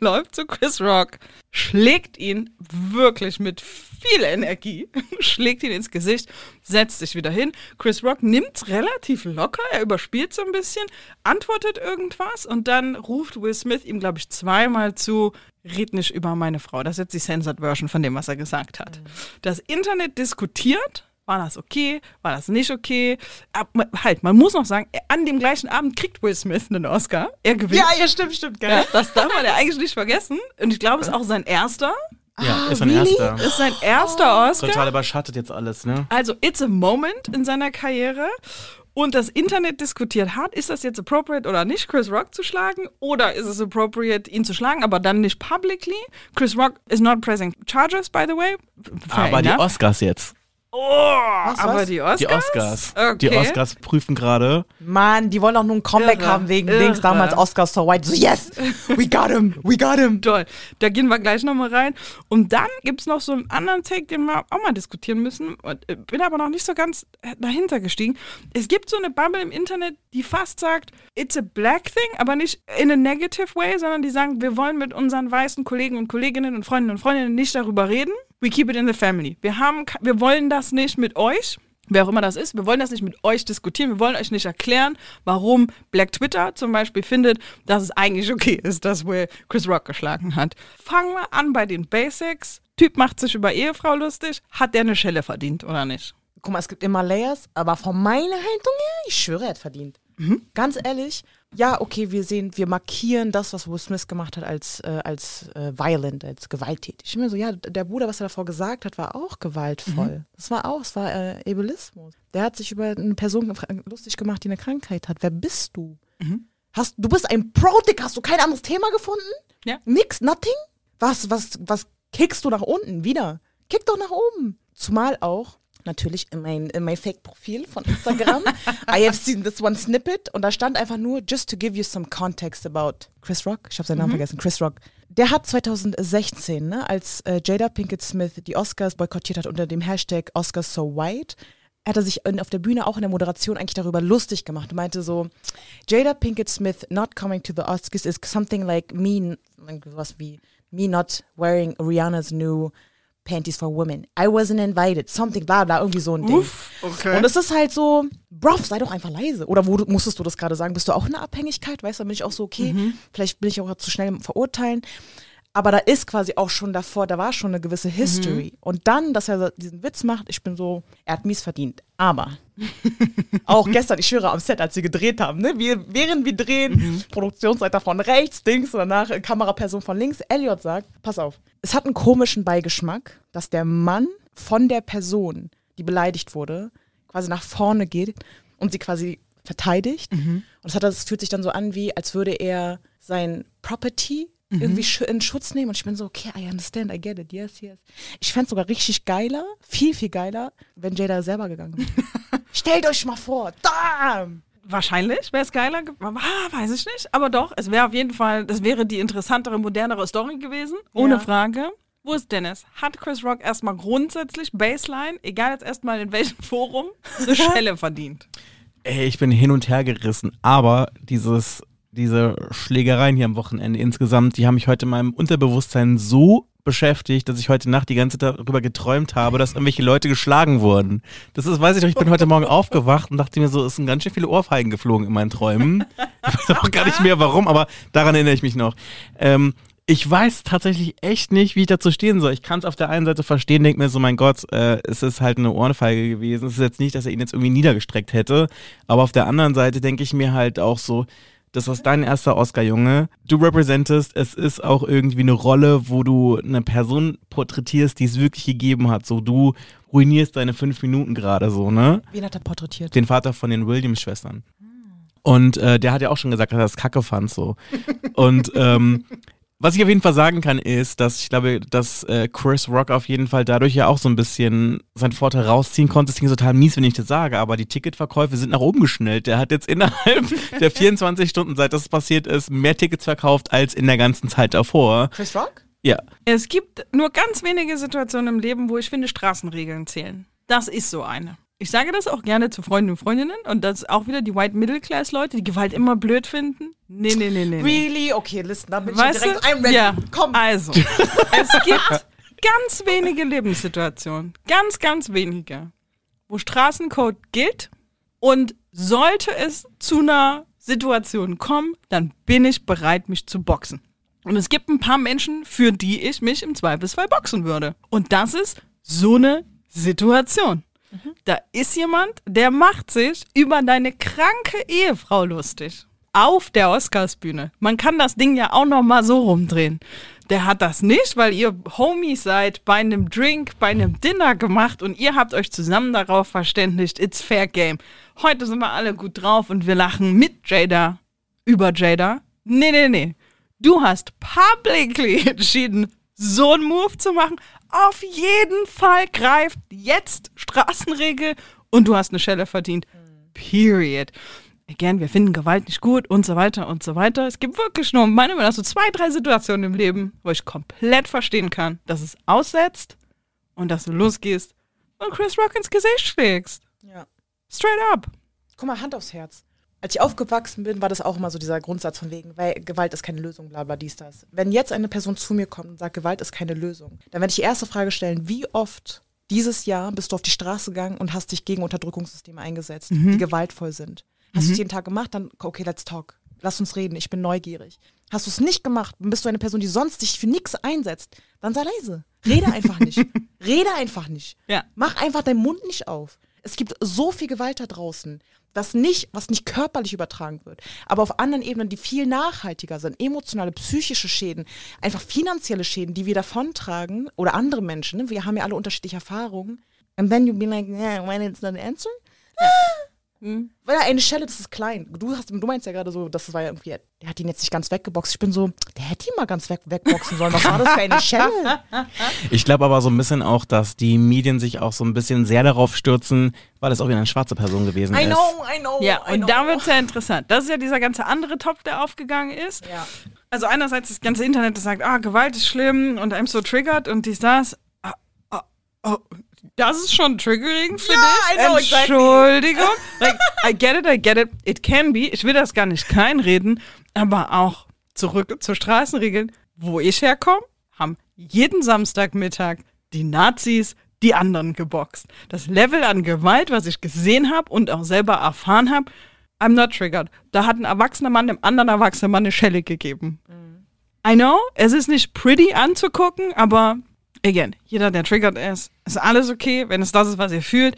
läuft zu Chris Rock, schlägt ihn wirklich mit viel Energie, schlägt ihn ins Gesicht, setzt sich wieder hin. Chris Rock nimmt's relativ locker, er überspielt so ein bisschen, antwortet irgendwas und dann ruft Will Smith ihm, glaube ich, zweimal zu, red nicht über meine Frau. Das ist jetzt die Censored Version von dem, was er gesagt hat. Das Internet diskutiert, war das okay? War das nicht okay? Ab, halt, man muss noch sagen, an dem gleichen Abend kriegt Will Smith einen Oscar. Er gewinnt. Ja, ja, stimmt, stimmt, gell? Ja, das darf man ja eigentlich nicht vergessen. Und ich glaube, es ist auch sein erster. Ja, ist ein really? erster. Ist sein erster Oscar. Total überschattet jetzt alles, ne? Also, it's a moment in seiner Karriere. Und das Internet diskutiert hart, ist das jetzt appropriate oder nicht, Chris Rock zu schlagen? Oder ist es appropriate, ihn zu schlagen, aber dann nicht publicly? Chris Rock is not pressing charges, by the way. Fair Aber die enough. Oscars jetzt. Oh, Was, aber was? die Oscars? Die Oscars. Okay. Die Oscars prüfen gerade. Mann, die wollen auch nur ein Comeback Irre, haben wegen irre. Dings damals Oscar so white. So, yes, we got him, we got him. Toll. Da gehen wir gleich nochmal rein. Und dann gibt es noch so einen anderen Take, den wir auch mal diskutieren müssen. Und, äh, Bin aber noch nicht so ganz äh, dahinter gestiegen. Es gibt so eine Bubble im Internet, die fast sagt, it's a black thing, aber nicht in a negative way, sondern die sagen, wir wollen mit unseren weißen Kollegen und Kolleginnen und Freundinnen und Freundinnen nicht darüber reden. We keep it in the family. Wir, haben, wir wollen das nicht mit euch. Wer auch immer das ist, wir wollen das nicht mit euch diskutieren, wir wollen euch nicht erklären, warum Black Twitter zum Beispiel findet, dass es eigentlich okay ist, dass Will Chris Rock geschlagen hat. Fangen wir an bei den Basics. Typ macht sich über Ehefrau lustig, hat der eine Schelle verdient oder nicht? Guck mal, es gibt immer Layers, aber von meiner Haltung her, ich schwöre, er hat verdient. Ganz ehrlich, ja, okay, wir sehen, wir markieren das, was Will Smith gemacht hat, als, äh, als äh, violent, als gewalttätig. Ich bin mir so, ja, der Bruder, was er davor gesagt hat, war auch gewaltvoll. Das war auch, es war äh, Ableismus. Der hat sich über eine Person lustig gemacht, die eine Krankheit hat. Wer bist du? Hast, du bist ein Pro-Dick, hast du kein anderes Thema gefunden? Ja. Nix, nothing? Was, was, was kickst du nach unten wieder? Kick doch nach oben. Zumal auch, natürlich in mein, in mein Fake-Profil von Instagram, I have seen this one snippet. Und da stand einfach nur, just to give you some context about Chris Rock, ich habe seinen Namen vergessen, Chris Rock. Der hat 2016, ne, als äh, Jada Pinkett Smith die Oscars boykottiert hat unter dem Hashtag Oscars so white, hat er sich in, auf der Bühne auch in der Moderation eigentlich darüber lustig gemacht und meinte so, Jada Pinkett Smith not coming to the Oscars is something like me, was wie, me not wearing Rihanna's new panties for women. I wasn't invited. Something, bla bla, irgendwie so ein Ding. okay. Und es ist halt so, bruv, sei doch einfach leise. Oder wo du, musstest du das gerade sagen? Bist du auch in einer Abhängigkeit? Weißt du, dann bin ich auch so, okay, vielleicht bin ich auch zu schnell im Verurteilen. Aber da ist quasi auch schon davor, da war schon eine gewisse History. Und dann, dass er diesen Witz macht, ich bin so, er hat mies verdient. Aber auch gestern, ich schwöre, am Set, als sie gedreht haben, ne, wir, während wir drehen, Produktionsleiter von rechts, Dings und danach äh, Kameraperson von links, Elliot sagt, pass auf, es hat einen komischen Beigeschmack, dass der Mann von der Person, die beleidigt wurde, quasi nach vorne geht und sie quasi verteidigt. Und das, hat, das fühlt sich dann so an, wie als würde er sein Property irgendwie schu- in Schutz nehmen. Und ich bin so, okay, I understand, I get it, yes, yes. Ich fände sogar richtig geiler, viel, viel geiler, wenn Jada selber gegangen wäre. Stellt euch mal vor, da! Wahrscheinlich wäre es geiler, ge- ah, weiß ich nicht, aber doch, es wäre auf jeden Fall, das wäre die interessantere, modernere Story gewesen, ohne Ja. Frage. Wo ist Dennis? Hat Chris Rock erstmal grundsätzlich Baseline, egal jetzt erstmal in welchem Forum, eine Schelle verdient? Ey, ich bin hin und her gerissen, aber dieses, diese Schlägereien hier am Wochenende insgesamt, die haben mich heute in meinem Unterbewusstsein so beschäftigt, dass ich heute Nacht die ganze Zeit darüber geträumt habe, dass irgendwelche Leute geschlagen wurden. Das ist, weiß ich doch, ich bin heute Morgen aufgewacht und dachte mir so, es sind ganz schön viele Ohrfeigen geflogen in meinen Träumen. Ich weiß auch gar nicht mehr warum, aber daran erinnere ich mich noch. Ähm, ich weiß tatsächlich echt nicht, wie ich dazu stehen soll. Ich kann es auf der einen Seite verstehen, denke mir so, mein Gott, äh, es ist halt eine Ohrfeige gewesen. Es ist jetzt nicht, dass er ihn jetzt irgendwie niedergestreckt hätte. Aber auf der anderen Seite denke ich mir halt auch so, das ist dein erster Oscar, Junge. Du repräsentest, es ist auch irgendwie eine Rolle, wo du eine Person porträtierst, die es wirklich gegeben hat. So, du ruinierst deine fünf Minuten gerade so, ne? Wen hat er porträtiert? den Vater von den Williams-Schwestern. Und äh, der hat ja auch schon gesagt, dass er das Kacke fand so. Und ähm, was ich auf jeden Fall sagen kann, ist, dass ich glaube, dass äh, Chris Rock auf jeden Fall dadurch ja auch so ein bisschen seinen Vorteil rausziehen konnte. Es klingt total mies, wenn ich das sage, aber die Ticketverkäufe sind nach oben geschnellt. Der hat jetzt innerhalb der 24 Stunden, seit das passiert ist, mehr Tickets verkauft als in der ganzen Zeit davor. Chris Rock? Ja. Es gibt nur ganz wenige Situationen im Leben, wo ich finde, Straßenregeln zählen. Das ist so eine. Ich sage das auch gerne zu Freunden und Freundinnen und das auch wieder die White Middle Class Leute, die Gewalt immer blöd finden. Nee, nee, nee, nee. Really? Okay, listen, da bin ich Weißt direkt du? I'm ready. Ja, Komm. also. es gibt ganz wenige Lebenssituationen, ganz, ganz wenige, wo Straßencode gilt und sollte es zu einer Situation kommen, dann bin ich bereit, mich zu boxen. Und es gibt ein paar Menschen, für die ich mich im Zweifelsfall boxen würde. Und das ist so eine Situation. Da ist jemand, der macht sich über deine kranke Ehefrau lustig. Auf der Oscarsbühne. Man kann das Ding ja auch noch mal so rumdrehen. Der hat das nicht, weil ihr Homies seid, bei einem Drink, bei einem Dinner gemacht und ihr habt euch zusammen darauf verständigt, it's fair game. Heute sind wir alle gut drauf und wir lachen mit Jada über Jada. Nee, nee, nee. Du hast publicly entschieden, so einen Move zu machen. Auf jeden Fall greift jetzt Straßenregel und du hast eine Schelle verdient. Period. Again, wir finden Gewalt nicht gut und so weiter und so weiter. Es gibt wirklich nur, meiner Meinung nach, so zwei, drei Situationen im Leben, wo ich komplett verstehen kann, dass es aussetzt und dass du losgehst und Chris Rock ins Gesicht schlägst. Ja. Straight up. Guck mal, Hand aufs Herz. Als ich aufgewachsen bin, war das auch immer so dieser Grundsatz von wegen, weil Gewalt ist keine Lösung, bla bla dies, das. Wenn jetzt eine Person zu mir kommt und sagt, Gewalt ist keine Lösung, dann werde ich die erste Frage stellen, wie oft dieses Jahr bist du auf die Straße gegangen und hast dich gegen Unterdrückungssysteme eingesetzt, die gewaltvoll sind. Hast du es jeden Tag gemacht, dann, okay, let's talk. Lass uns reden, ich bin neugierig. Hast du es nicht gemacht, dann bist du eine Person, die sonst dich für nichts einsetzt, dann sei leise. Rede einfach nicht. Rede einfach nicht. Ja. Mach einfach deinen Mund nicht auf. Es gibt so viel Gewalt da draußen, das nicht, was nicht körperlich übertragen wird, aber auf anderen Ebenen, die viel nachhaltiger sind, emotionale, psychische Schäden, einfach finanzielle Schäden, die wir davontragen oder andere Menschen. Ne? Wir haben ja alle unterschiedliche Erfahrungen. And then you be like, yeah, when it's not an answer. Weil eine Schelle, das ist klein. Du, hast, du meinst ja gerade so, das war ja irgendwie, der hat ihn jetzt nicht ganz weggeboxt. Ich bin so, der hätte ihn mal ganz weg, wegboxen sollen. Was war das für eine Schelle? Ich glaube aber so ein bisschen auch, dass die Medien sich auch so ein bisschen sehr darauf stürzen, weil es auch wieder eine schwarze Person gewesen I ist. know, I know. Ja, I und know. da wird es ja interessant. Das ist ja dieser ganze andere Topf, der aufgegangen ist. Ja. Also einerseits das ganze Internet, das sagt, ah, Gewalt ist schlimm und einem so triggert und dies, das. Ah, ah, oh, das ist schon triggering für Ja, dich. I know, exactly. Entschuldigung. like, I get it, I get it. It can be. Ich will das gar nicht kleinreden, aber auch zurück zu Straßenregeln. Wo ich herkomme, haben jeden Samstagmittag die Nazis die anderen geboxt. Das Level an Gewalt, was ich gesehen habe und auch selber erfahren habe, I'm not triggered. Da hat ein erwachsener Mann dem anderen erwachsenen Mann eine Schelle gegeben. I know, es ist nicht pretty anzugucken, aber again, jeder, der triggert ist, ist alles okay, wenn es das ist, was ihr fühlt.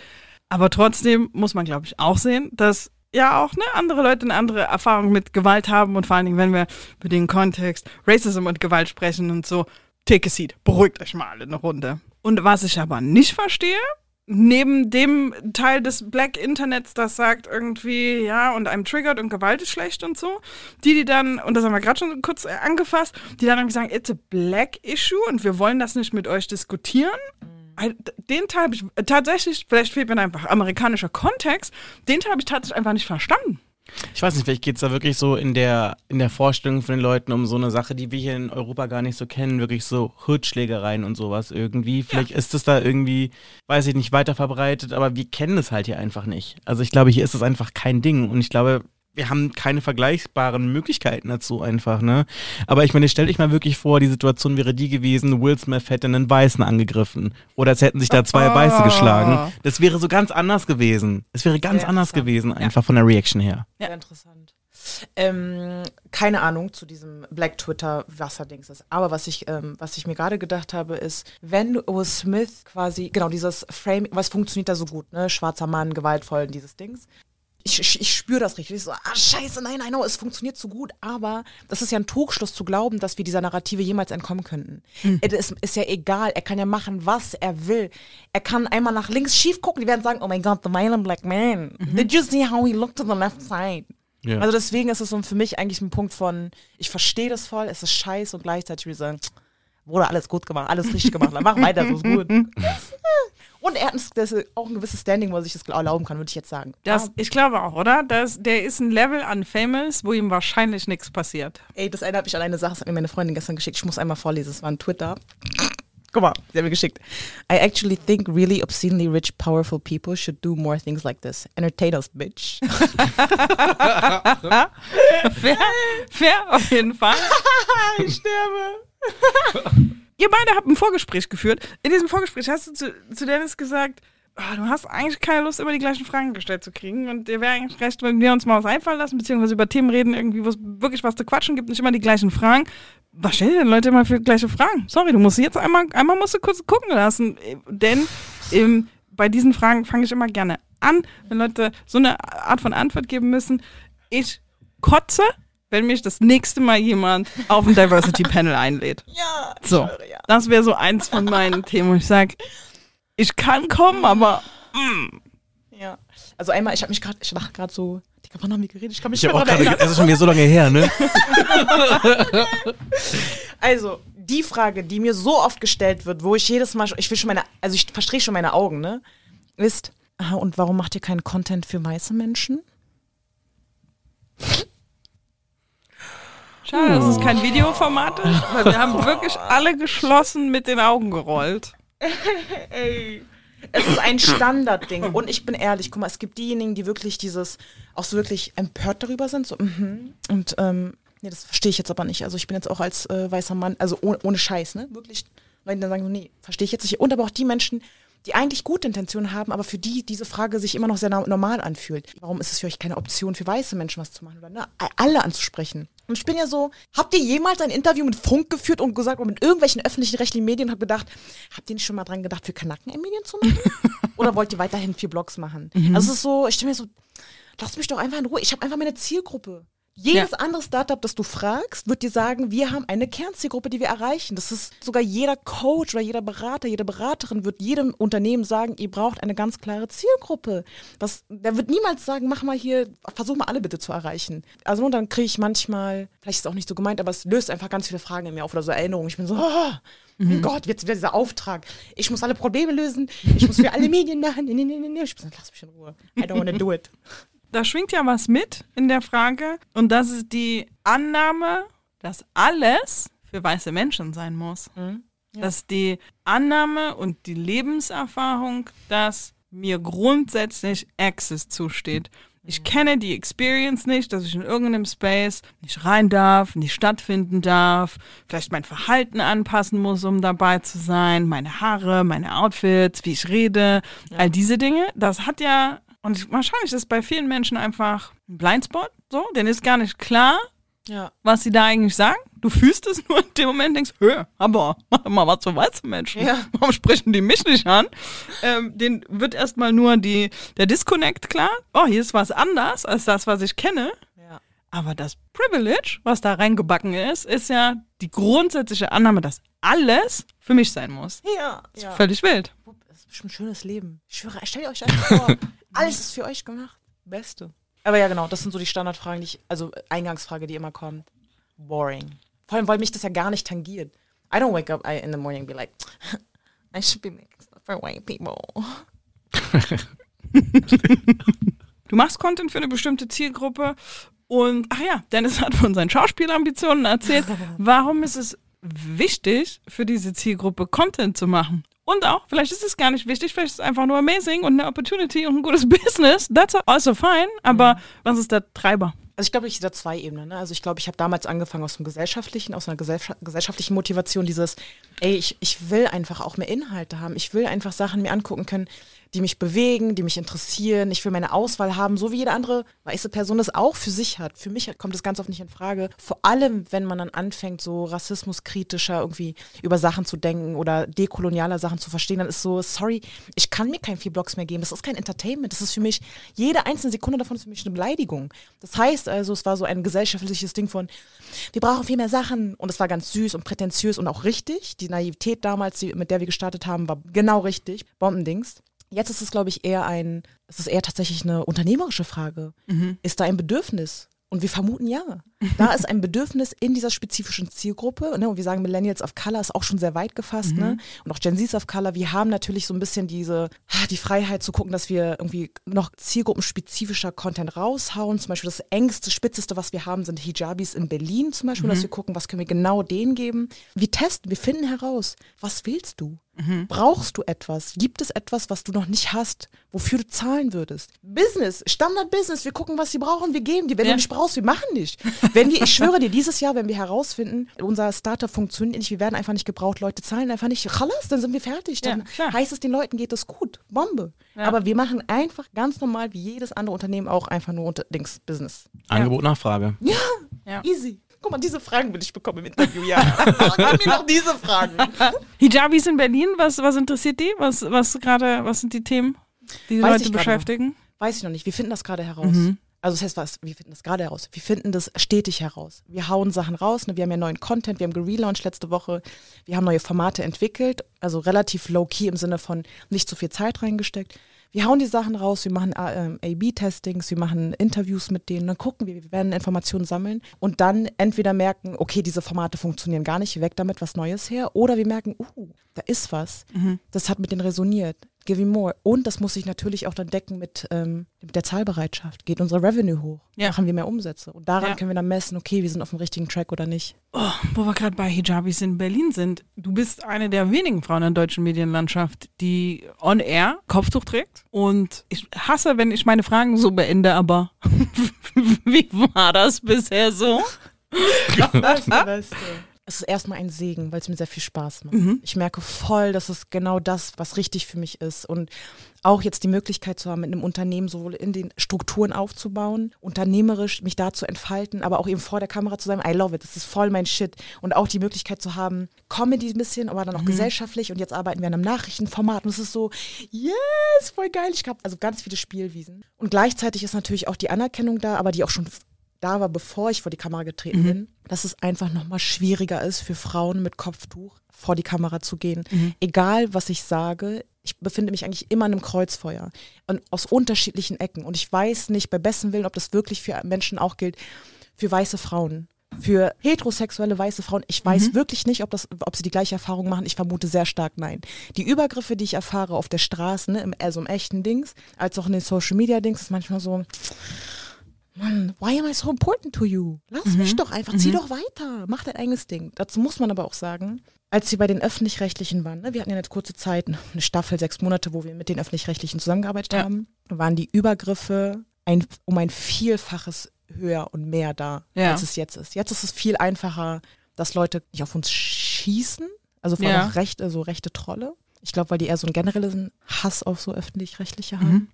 Aber trotzdem muss man, glaube ich, auch sehen, dass ja auch ne, andere Leute eine andere Erfahrung mit Gewalt haben und vor allen Dingen, wenn wir über den Kontext Racism und Gewalt sprechen und so, take a seat, beruhigt euch mal eine Runde. Und was ich aber nicht verstehe, neben dem Teil des Black Internets, das sagt irgendwie, ja, und einem triggert und Gewalt ist schlecht und so, die, die dann, und das haben wir gerade schon kurz äh, angefasst, die dann irgendwie sagen, it's a black issue und wir wollen das nicht mit euch diskutieren. Ein- Den Teil habe ich äh, tatsächlich, vielleicht fehlt mir einfach amerikanischer Kontext, den Teil habe ich tatsächlich einfach nicht verstanden. Ich weiß nicht, vielleicht geht es da wirklich so in der, in der Vorstellung von den Leuten um so eine Sache, die wir hier in Europa gar nicht so kennen, wirklich so Hood-Schlägereien und sowas irgendwie. Vielleicht ist es da irgendwie, weiß ich nicht, weiter verbreitet, aber wir kennen es halt hier einfach nicht. Also ich glaube, hier ist es einfach kein Ding und ich glaube, wir haben keine vergleichbaren Möglichkeiten dazu einfach, ne? Aber ich meine, stell dich mal wirklich vor, die Situation wäre die gewesen, Will Smith hätte einen Weißen angegriffen. Oder es hätten sich da zwei Weiße geschlagen. Das wäre so ganz anders gewesen. Es wäre ganz Sehr anders gewesen, einfach von der Reaction her. Ja. Sehr interessant. Ähm, keine Ahnung zu diesem Black Twitter Wasserdings ist. Aber was ich, ähm, was ich mir gerade gedacht habe, ist, wenn Will Smith quasi, genau, dieses Frame, was funktioniert da so gut, ne? Schwarzer Mann, gewaltvoll, dieses Dings. Ich, ich, ich spüre das richtig. Ich so, ah, scheiße, nein, nein, no, es funktioniert so gut. Aber das ist ja ein Trugschluss zu glauben, dass wir dieser Narrative jemals entkommen könnten. Es ist, ja egal. Er kann ja machen, was er will. Er kann einmal nach links schief gucken. Die werden sagen, oh my God, the violent black man. Did you see how he looked to the left side? Ja. Also deswegen ist es so für mich eigentlich ein Punkt von, ich verstehe das voll, es ist scheiße und gleichzeitig würde ich sagen, Wurde alles gut gemacht, alles richtig gemacht. Mach weiter, so ist gut. Und er hat ein, auch ein gewisses Standing, wo er sich das erlauben kann, würde ich jetzt sagen. Das, ich glaube auch, oder? Das, der ist ein Level an Famous, wo ihm wahrscheinlich nichts passiert. Ey, das erinnert mich an eine Sache, das hat mir meine Freundin gestern geschickt. Ich muss einmal vorlesen, es war ein Twitter. Guck mal, sie hat mir geschickt. I actually think really obscenely rich, powerful people should do more things like this. Entertain us, bitch. Fair, fair auf jeden Fall. ich sterbe. Ihr beide habt ein Vorgespräch geführt. In diesem Vorgespräch hast du zu, zu Dennis gesagt, "Ah, du hast eigentlich keine Lust, immer die gleichen Fragen gestellt zu kriegen. Und dir wäre eigentlich recht, wenn wir uns mal was einfallen lassen, beziehungsweise über Themen reden, irgendwie, wo es wirklich was zu quatschen gibt, nicht immer die gleichen Fragen. Was stellen denn Leute immer für gleiche Fragen? Sorry, du musst jetzt einmal, einmal musst du kurz gucken lassen. Denn ähm, bei diesen Fragen fange ich immer gerne an, wenn Leute so eine Art von Antwort geben müssen. Ich kotze, wenn mich das nächste Mal jemand auf ein Diversity Panel einlädt. Ja, ich So, schwöre, ja. das wäre so eins von meinen Themen. wo Ich sag, ich kann kommen, aber ja. Also einmal, ich habe mich gerade, ich lache gerade so, Digga, wann haben wir geredet? Ich kann mich Ich nicht mehr erinnern. das ist schon wieder so lange her, ne? Also, die Frage, die mir so oft gestellt wird, wo ich jedes Mal, schon- ich will schon meine, also ich verstehe schon meine Augen, ne? Ist, aha, und warum macht ihr keinen Content für weiße Menschen? Schade, dass es kein Videoformat ist, weil wir haben wirklich alle geschlossen mit den Augen gerollt. Ey. Es ist ein Standardding. Und ich bin ehrlich, guck mal, es gibt diejenigen, die wirklich dieses, auch so wirklich empört darüber sind. So, mhm. Und ähm, nee, das verstehe ich jetzt aber nicht. Also ich bin jetzt auch als äh, weißer Mann, also ohne, ohne Scheiß, ne? Wirklich. Leute dann sagen so, nee, verstehe ich jetzt nicht. Und aber auch die Menschen, die eigentlich gute Intentionen haben, aber für die diese Frage sich immer noch sehr normal anfühlt. Warum ist es für euch keine Option, für weiße Menschen was zu machen oder ne, alle anzusprechen? Und ich bin ja so, habt ihr jemals ein Interview mit Funk geführt und gesagt, oder mit irgendwelchen öffentlichen rechtlichen Medien und habt gedacht, habt ihr nicht schon mal dran gedacht, für Kanaken ein Medien zu machen? oder wollt ihr weiterhin vier Blogs machen? Also es ist so, ich stelle mir so, lasst mich doch einfach in Ruhe. Ich habe einfach meine Zielgruppe. Jedes andere Startup, das du fragst, wird dir sagen, wir haben eine Kernzielgruppe, die wir erreichen. Das ist sogar jeder Coach oder jeder Berater, jede Beraterin wird jedem Unternehmen sagen, ihr braucht eine ganz klare Zielgruppe. Was, der wird niemals sagen, mach mal hier, versuch mal alle bitte zu erreichen. Also nur dann kriege ich manchmal, vielleicht ist es auch nicht so gemeint, aber es löst einfach ganz viele Fragen in mir auf oder so Erinnerungen. Ich bin so, oh, mein Gott, jetzt wieder dieser Auftrag. Ich muss alle Probleme lösen. Ich muss für alle Medien machen. Nee, nee, nee, nee. Ich bin so, lass mich in Ruhe. I don't wanna do it. Da schwingt ja was mit in der Frage und das ist die Annahme, dass alles für weiße Menschen sein muss. Dass die Annahme und die Lebenserfahrung, dass mir grundsätzlich Access zusteht. Ich kenne die Experience nicht, dass ich in irgendeinem Space nicht rein darf, nicht stattfinden darf, vielleicht mein Verhalten anpassen muss, um dabei zu sein, meine Haare, meine Outfits, wie ich rede, all diese Dinge. Das hat ja, und ich- wahrscheinlich ist es bei vielen Menschen einfach ein Blindspot, so, denen ist gar nicht klar, Ja. was sie da eigentlich sagen. Du fühlst es nur in dem Moment, denkst, hör, aber mach mal was für weiße Menschen. Ja. Warum sprechen die mich nicht an? Ähm, den wird erstmal nur die, der Disconnect klar. Oh, hier ist was anders als das, was ich kenne. Ja. Aber das Privilege, was da reingebacken ist, ist ja die grundsätzliche Annahme, dass alles für mich sein muss. Ja. ja. Völlig wild. Bestimmt ein schönes Leben. Ich schwöre, stellt euch einfach vor, alles ist für euch gemacht. Beste. Aber ja, genau, das sind so die Standardfragen, die ich, also Eingangsfrage, die immer kommt. Boring. Vor allem, weil mich das ja gar nicht tangiert. I don't wake up in the morning and be like, I should be making stuff for white people. Du machst Content für eine bestimmte Zielgruppe und, ach ja, Dennis hat von seinen Schauspielambitionen erzählt. Warum ist es wichtig, für diese Zielgruppe Content zu machen? Und auch, vielleicht ist es gar nicht wichtig, vielleicht ist es einfach nur amazing und eine Opportunity und ein gutes Business. That's also fine. Aber was ist der Treiber? Also ich glaube, ich sehe da zwei Ebenen. Ne? Also ich glaube, ich habe damals angefangen aus dem gesellschaftlichen, aus einer gesellscha gesellschaftlichen Motivation, dieses, ey, ich, ich will einfach auch mehr Inhalte haben. Ich will einfach Sachen mir angucken können, die mich bewegen, die mich interessieren. Ich will meine Auswahl haben, so wie jede andere weiße Person das auch für sich hat. Für mich kommt das ganz oft nicht in Frage. Vor allem, wenn man dann anfängt, so rassismuskritischer irgendwie über Sachen zu denken oder dekolonialer Sachen zu verstehen, dann ist so, sorry, ich kann mir kein Blocks mehr geben. Das ist kein Entertainment. Das ist für mich, jede einzelne Sekunde davon ist für mich eine Beleidigung. Das heißt also, es war so ein gesellschaftliches Ding von, wir brauchen viel mehr Sachen. Und es war ganz süß und prätentiös und auch richtig. Die Naivität damals, die, mit der wir gestartet haben, war genau richtig. Bombendings. Jetzt ist es, glaube ich, eher ein, es ist eher tatsächlich eine unternehmerische Frage. Ist da ein Bedürfnis? Und wir vermuten ja. Da ist ein Bedürfnis in dieser spezifischen Zielgruppe. Ne? Und wir sagen, Millennials of Color ist auch schon sehr weit gefasst. Ne? Und auch Gen Zs of Color. Wir haben natürlich so ein bisschen diese, ah, die Freiheit zu gucken, dass wir irgendwie noch zielgruppenspezifischer Content raushauen. Zum Beispiel das engste, spitzeste, was wir haben, sind Hijabis in Berlin zum Beispiel, dass wir gucken, was können wir genau denen geben. Wir testen, wir finden heraus, was willst du? Brauchst du etwas? Gibt es etwas, was du noch nicht hast, wofür du zahlen würdest? Business, Standard-Business, wir gucken, was sie brauchen, wir geben die. Wenn Ja. du nicht brauchst, wir machen nicht. Wenn wir, ich schwöre dir, dieses Jahr, wenn wir herausfinden, unser Startup funktioniert nicht, wir werden einfach nicht gebraucht, Leute zahlen einfach nicht, Chalas, dann sind wir fertig. Dann Ja, heißt es, den Leuten geht es gut. Bombe. Ja. Aber wir machen einfach ganz normal, wie jedes andere Unternehmen auch, einfach nur unter Dings Business. Angebot, Nachfrage. Ja, Ja. easy. Guck mal, diese Fragen will ich bekommen im Interview, ja. Gib mir noch diese Fragen. Hijabis in Berlin, was, was interessiert die? Was, was gerade, was sind die Themen, die die Weiß Leute beschäftigen? Weiß ich noch nicht. Wir finden das gerade heraus. Mhm. Also das heißt was, wir finden das gerade heraus. Wir finden das stetig heraus. Wir hauen Sachen raus. Ne? Wir haben ja neuen Content, wir haben gelauncht letzte Woche. Wir haben neue Formate entwickelt, also relativ low-key im Sinne von nicht so viel Zeit reingesteckt. Wir hauen die Sachen raus, wir machen ähm, A-B-Testings, wir machen Interviews mit denen, dann gucken wir, wir werden Informationen sammeln und dann entweder merken, okay, diese Formate funktionieren gar nicht, weg damit, was Neues her, oder wir merken, uh, da ist was, das hat mit denen resoniert, give me more. Und das muss sich natürlich auch dann decken mit, ähm, mit der Zahlbereitschaft. Geht unsere Revenue hoch? Ja. Machen wir mehr Umsätze? Und daran Ja. können wir dann messen, okay, wir sind auf dem richtigen Track oder nicht. Oh, wo wir gerade bei Hijabis in Berlin sind. Du bist eine der wenigen Frauen in der deutschen Medienlandschaft, die on air Kopftuch trägt. Und ich hasse, wenn ich meine Fragen so beende, aber wie war das bisher so? Es ist erstmal ein Segen, weil es mir sehr viel Spaß macht. Mhm. Ich merke voll, dass es genau das, was richtig für mich ist. Und auch jetzt die Möglichkeit zu haben, mit einem Unternehmen sowohl in den Strukturen aufzubauen, unternehmerisch mich da zu entfalten, aber auch eben vor der Kamera zu sein. I love it. Das ist voll mein Shit. Und auch die Möglichkeit zu haben, Comedy ein bisschen, aber dann auch gesellschaftlich. Und jetzt arbeiten wir an einem Nachrichtenformat. Und es ist so, yes, voll geil. Ich habe also ganz viele Spielwiesen. Und gleichzeitig ist natürlich auch die Anerkennung da, aber die auch schon da war, bevor ich vor die Kamera getreten bin, dass es einfach nochmal schwieriger ist für Frauen mit Kopftuch vor die Kamera zu gehen. Egal, was ich sage, ich befinde mich eigentlich immer in einem Kreuzfeuer und aus unterschiedlichen Ecken. Und ich weiß nicht bei besten Willen, ob das wirklich für Menschen auch gilt, für weiße Frauen. Für heterosexuelle weiße Frauen, ich weiß wirklich nicht, ob, das, ob sie die gleiche Erfahrung machen. Ich vermute sehr stark nein. Die Übergriffe, die ich erfahre auf der Straße, ne, im, also im echten Dings, als auch in den Social Media Dings, ist manchmal so, Mann, why am I so important to you? Lass mich doch einfach, zieh doch weiter, mach dein eigenes Ding. Dazu muss man aber auch sagen, als wir bei den Öffentlich-Rechtlichen waren, ne, wir hatten ja eine kurze Zeit, eine Staffel, sechs Monate, wo wir mit den Öffentlich-Rechtlichen zusammengearbeitet Ja. haben, waren die Übergriffe ein, um ein Vielfaches höher und mehr da, Ja. als es jetzt ist. Jetzt ist es viel einfacher, dass Leute nicht auf uns schießen, also vor allem Ja. auch rechte, so rechte Trolle. Ich glaube, weil die eher so einen generellen Hass auf so Öffentlich-Rechtliche Mhm. haben.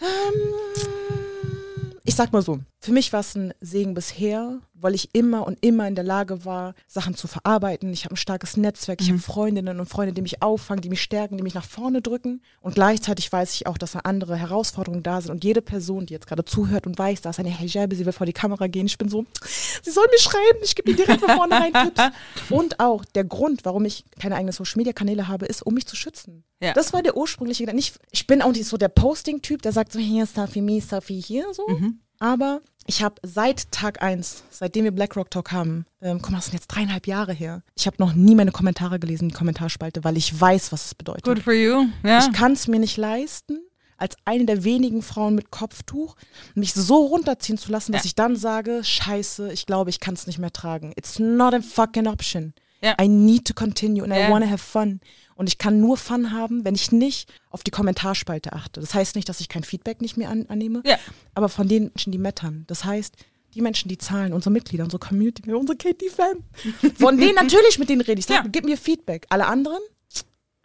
Ähm, ich sag mal so, für mich war es ein Segen bisher, weil ich immer und immer in der Lage war, Sachen zu verarbeiten. Ich habe ein starkes Netzwerk, ich habe Freundinnen und Freunde, die mich auffangen, die mich stärken, die mich nach vorne drücken. Und gleichzeitig weiß ich auch, dass da andere Herausforderungen da sind. Und jede Person, die jetzt gerade zuhört und weiß, da ist eine Hijabe, sie will vor die Kamera gehen, ich bin so, sie soll mir schreiben, ich gebe ihr direkt von vornherein Tipps. Und auch der Grund, warum ich keine eigenen Social-Media-Kanäle habe, ist, um mich zu schützen. Ja. Das war der ursprüngliche Gedanke. Nicht, ich bin auch nicht so der Posting-Typ, der sagt so, hier, Stuffy me, Stuffy hier, so. Aber ich habe seit Tag eins, seitdem wir BlackRock Talk haben, ähm, guck mal, das sind jetzt dreieinhalb Jahre her, ich habe noch nie meine Kommentare gelesen, die Kommentarspalte, weil ich weiß, was es bedeutet. Good for you. Ja. Ich kann es mir nicht leisten, als eine der wenigen Frauen mit Kopftuch, mich so runterziehen zu lassen, dass Ja. ich dann sage, scheiße, ich glaube, ich kann es nicht mehr tragen. It's not a fucking option. Ja. I need to continue and Ja. I want to have fun. Und ich kann nur Fun haben, wenn ich nicht auf die Kommentarspalte achte. Das heißt nicht, dass ich kein Feedback nicht mehr an, annehme, Ja. aber von den Menschen, die mettern. Das heißt, die Menschen, die zahlen, unsere Mitglieder, unsere Community, unsere KT-Fam. Von denen natürlich, mit denen rede ich. Sag. Gib mir Feedback. Alle anderen,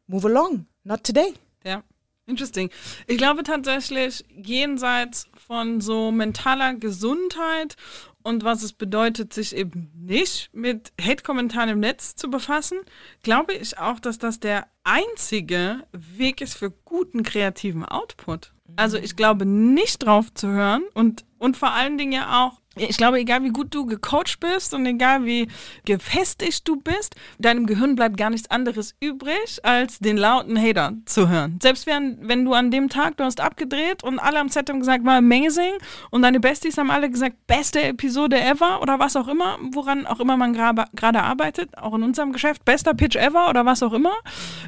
move along. Not today. Ja, interesting. Ich glaube tatsächlich, jenseits von so mentaler Gesundheit und was es bedeutet, sich eben nicht mit Hate-Kommentaren im Netz zu befassen, glaube ich auch, dass das der einzige Weg ist für guten kreativen Output. Also ich glaube nicht drauf zu hören und, und vor allen Dingen ja auch, ich glaube, egal wie gut du gecoacht bist und egal wie gefestigt du bist, deinem Gehirn bleibt gar nichts anderes übrig, als den lauten Hater zu hören. Selbst wenn, wenn du an dem Tag, du hast abgedreht und alle am Set haben gesagt, war amazing und deine Besties haben alle gesagt, beste Episode ever oder was auch immer, woran auch immer man gerade arbeitet, auch in unserem Geschäft, bester Pitch ever oder was auch immer.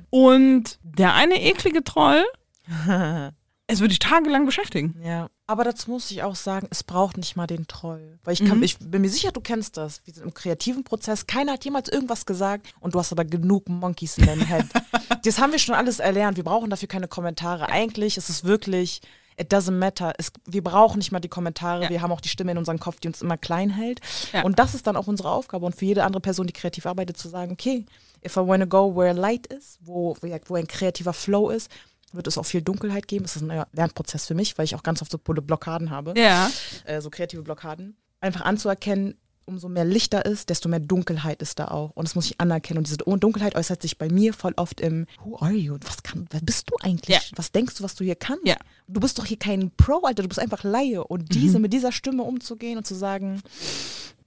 Und der eine eklige Troll, es würde dich tagelang beschäftigen. Ja. Aber dazu muss ich auch sagen, es braucht nicht mal den Troll. Weil ich, kann, ich bin mir sicher, du kennst das. Wir sind im kreativen Prozess. Keiner hat jemals irgendwas gesagt und du hast aber genug Monkeys in deinem Head. das haben wir schon alles erlernt. Wir brauchen dafür keine Kommentare. Eigentlich ist es wirklich, it doesn't matter. Es, wir brauchen nicht mal die Kommentare. Ja. Wir haben auch die Stimme in unserem Kopf, die uns immer klein hält. Ja. Und das ist dann auch unsere Aufgabe. Und für jede andere Person, die kreativ arbeitet, zu sagen, okay, if I wanna go where light is, wo, wo ein kreativer Flow ist, wird es auch viel Dunkelheit geben. Das ist ein neuer Lernprozess für mich, weil ich auch ganz oft so Blockaden habe Ja. äh, so kreative Blockaden, einfach anzuerkennen, umso mehr Lichter ist, desto mehr Dunkelheit ist da auch. Und das muss ich anerkennen. Und diese Dunkelheit äußert sich bei mir voll oft im Who are you? Was, kann, wer bist du eigentlich? Ja. Was denkst du, was du hier kannst? Ja. Du bist doch hier kein Pro, Alter, du bist einfach Laie. Und diese, mit dieser Stimme umzugehen und zu sagen,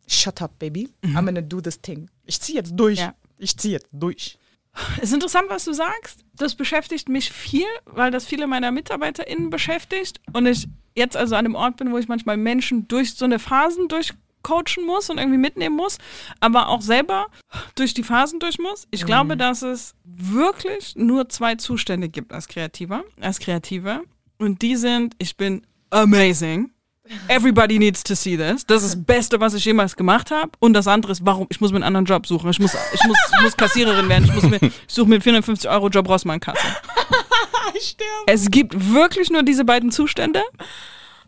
shut up, baby, I'm gonna do this thing. Ich zieh jetzt durch. Ja. Ich zieh jetzt durch. Es ist interessant, was du sagst. Das beschäftigt mich viel, weil das viele meiner MitarbeiterInnen beschäftigt. Und ich jetzt also an dem Ort bin, wo ich manchmal Menschen durch so eine Phasen durchcoachen muss und irgendwie mitnehmen muss, aber auch selber durch die Phasen durch muss. Ich glaube, dass es wirklich nur zwei Zustände gibt als Kreativer, als Kreative. Und die sind, ich bin amazing. Everybody needs to see this. Das ist das Beste, was ich jemals gemacht habe. Und das andere ist, warum? Ich muss mir einen anderen Job suchen. Ich muss, ich muss, ich muss Kassiererin werden. Ich, muss mir, ich suche mir einen 450 Euro Job Rossmann-Kasse. Ich sterbe. Es gibt wirklich nur diese beiden Zustände.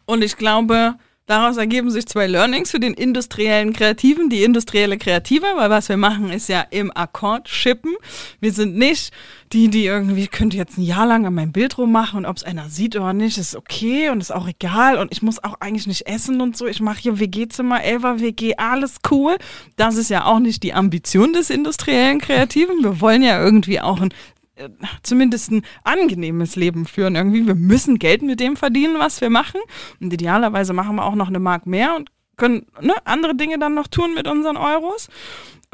Und ich glaube, daraus ergeben sich zwei Learnings für den industriellen Kreativen, die industrielle Kreative, weil was wir machen, ist ja im Akkord shippen. Wir sind nicht die, die irgendwie, ich könnte jetzt ein Jahr lang an meinem Bild rummachen und ob es einer sieht oder nicht, ist okay und ist auch egal und ich muss auch eigentlich nicht essen und so. Ich mache hier WG-Zimmer, Elfer WG, alles cool. Das ist ja auch nicht die Ambition des industriellen Kreativen. Wir wollen ja irgendwie auch ein äh, zumindest ein angenehmes Leben führen irgendwie. Wir müssen Geld mit dem verdienen, was wir machen. Und idealerweise machen wir auch noch eine Mark mehr und können ne, andere Dinge dann noch tun mit unseren Euros.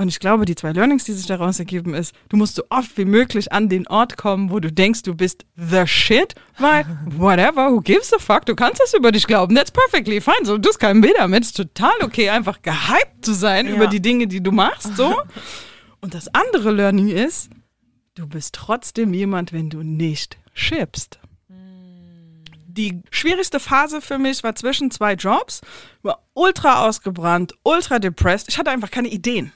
Und ich glaube, die zwei Learnings, die sich daraus ergeben, ist, du musst so oft wie möglich an den Ort kommen, wo du denkst, du bist the shit, weil whatever, who gives a fuck, du kannst das über dich glauben, that's perfectly fine, so, du hast keinen Weh damit, ist total okay, einfach gehypt zu sein Ja. über die Dinge, die du machst, so. Und das andere Learning ist, du bist trotzdem jemand, wenn du nicht schippst. Die schwierigste Phase für mich war zwischen zwei Jobs, war ultra ausgebrannt, ultra depressed. Ich hatte einfach keine Ideen.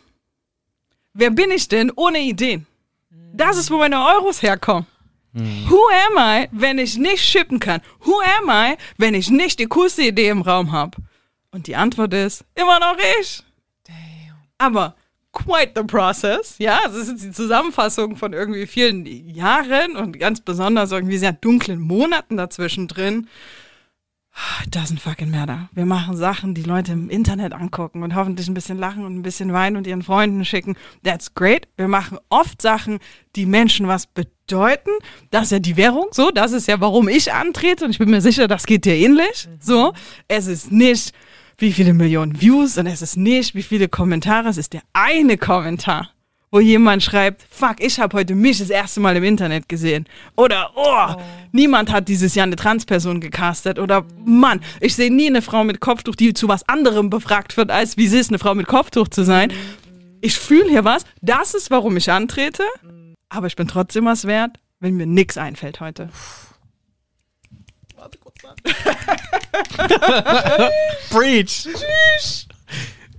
Wer bin ich denn ohne Ideen? Das ist, wo meine Euros herkommen. Who am I, wenn ich nicht shippen kann? Who am I, wenn ich nicht die coolste Idee im Raum habe? Und die Antwort ist immer noch ich. Aber quite the process. Ja, es ist die Zusammenfassung von irgendwie vielen Jahren und ganz besonders irgendwie sehr dunklen Monaten dazwischen drin. Doesn't fucking matter. Wir machen Sachen, die Leute im Internet angucken und hoffentlich ein bisschen lachen und ein bisschen weinen und ihren Freunden schicken. That's great. Wir machen oft Sachen, die Menschen was bedeuten. Das ist ja die Währung. So, das ist ja, warum ich antrete und ich bin mir sicher, das geht dir ähnlich. So, es ist nicht, wie viele Millionen Views und es ist nicht, wie viele Kommentare. Es ist der eine Kommentar, wo jemand schreibt, fuck, ich habe heute mich das erste Mal im Internet gesehen. Oder, oh, niemand hat dieses Jahr eine Transperson gecastet. Oder, Mann, ich sehe nie eine Frau mit Kopftuch, die zu was anderem befragt wird, als wie es ist, eine Frau mit Kopftuch zu sein. Ich fühle hier was. Das ist, warum ich antrete. Aber ich bin trotzdem was wert, wenn mir nichts einfällt heute. Preach!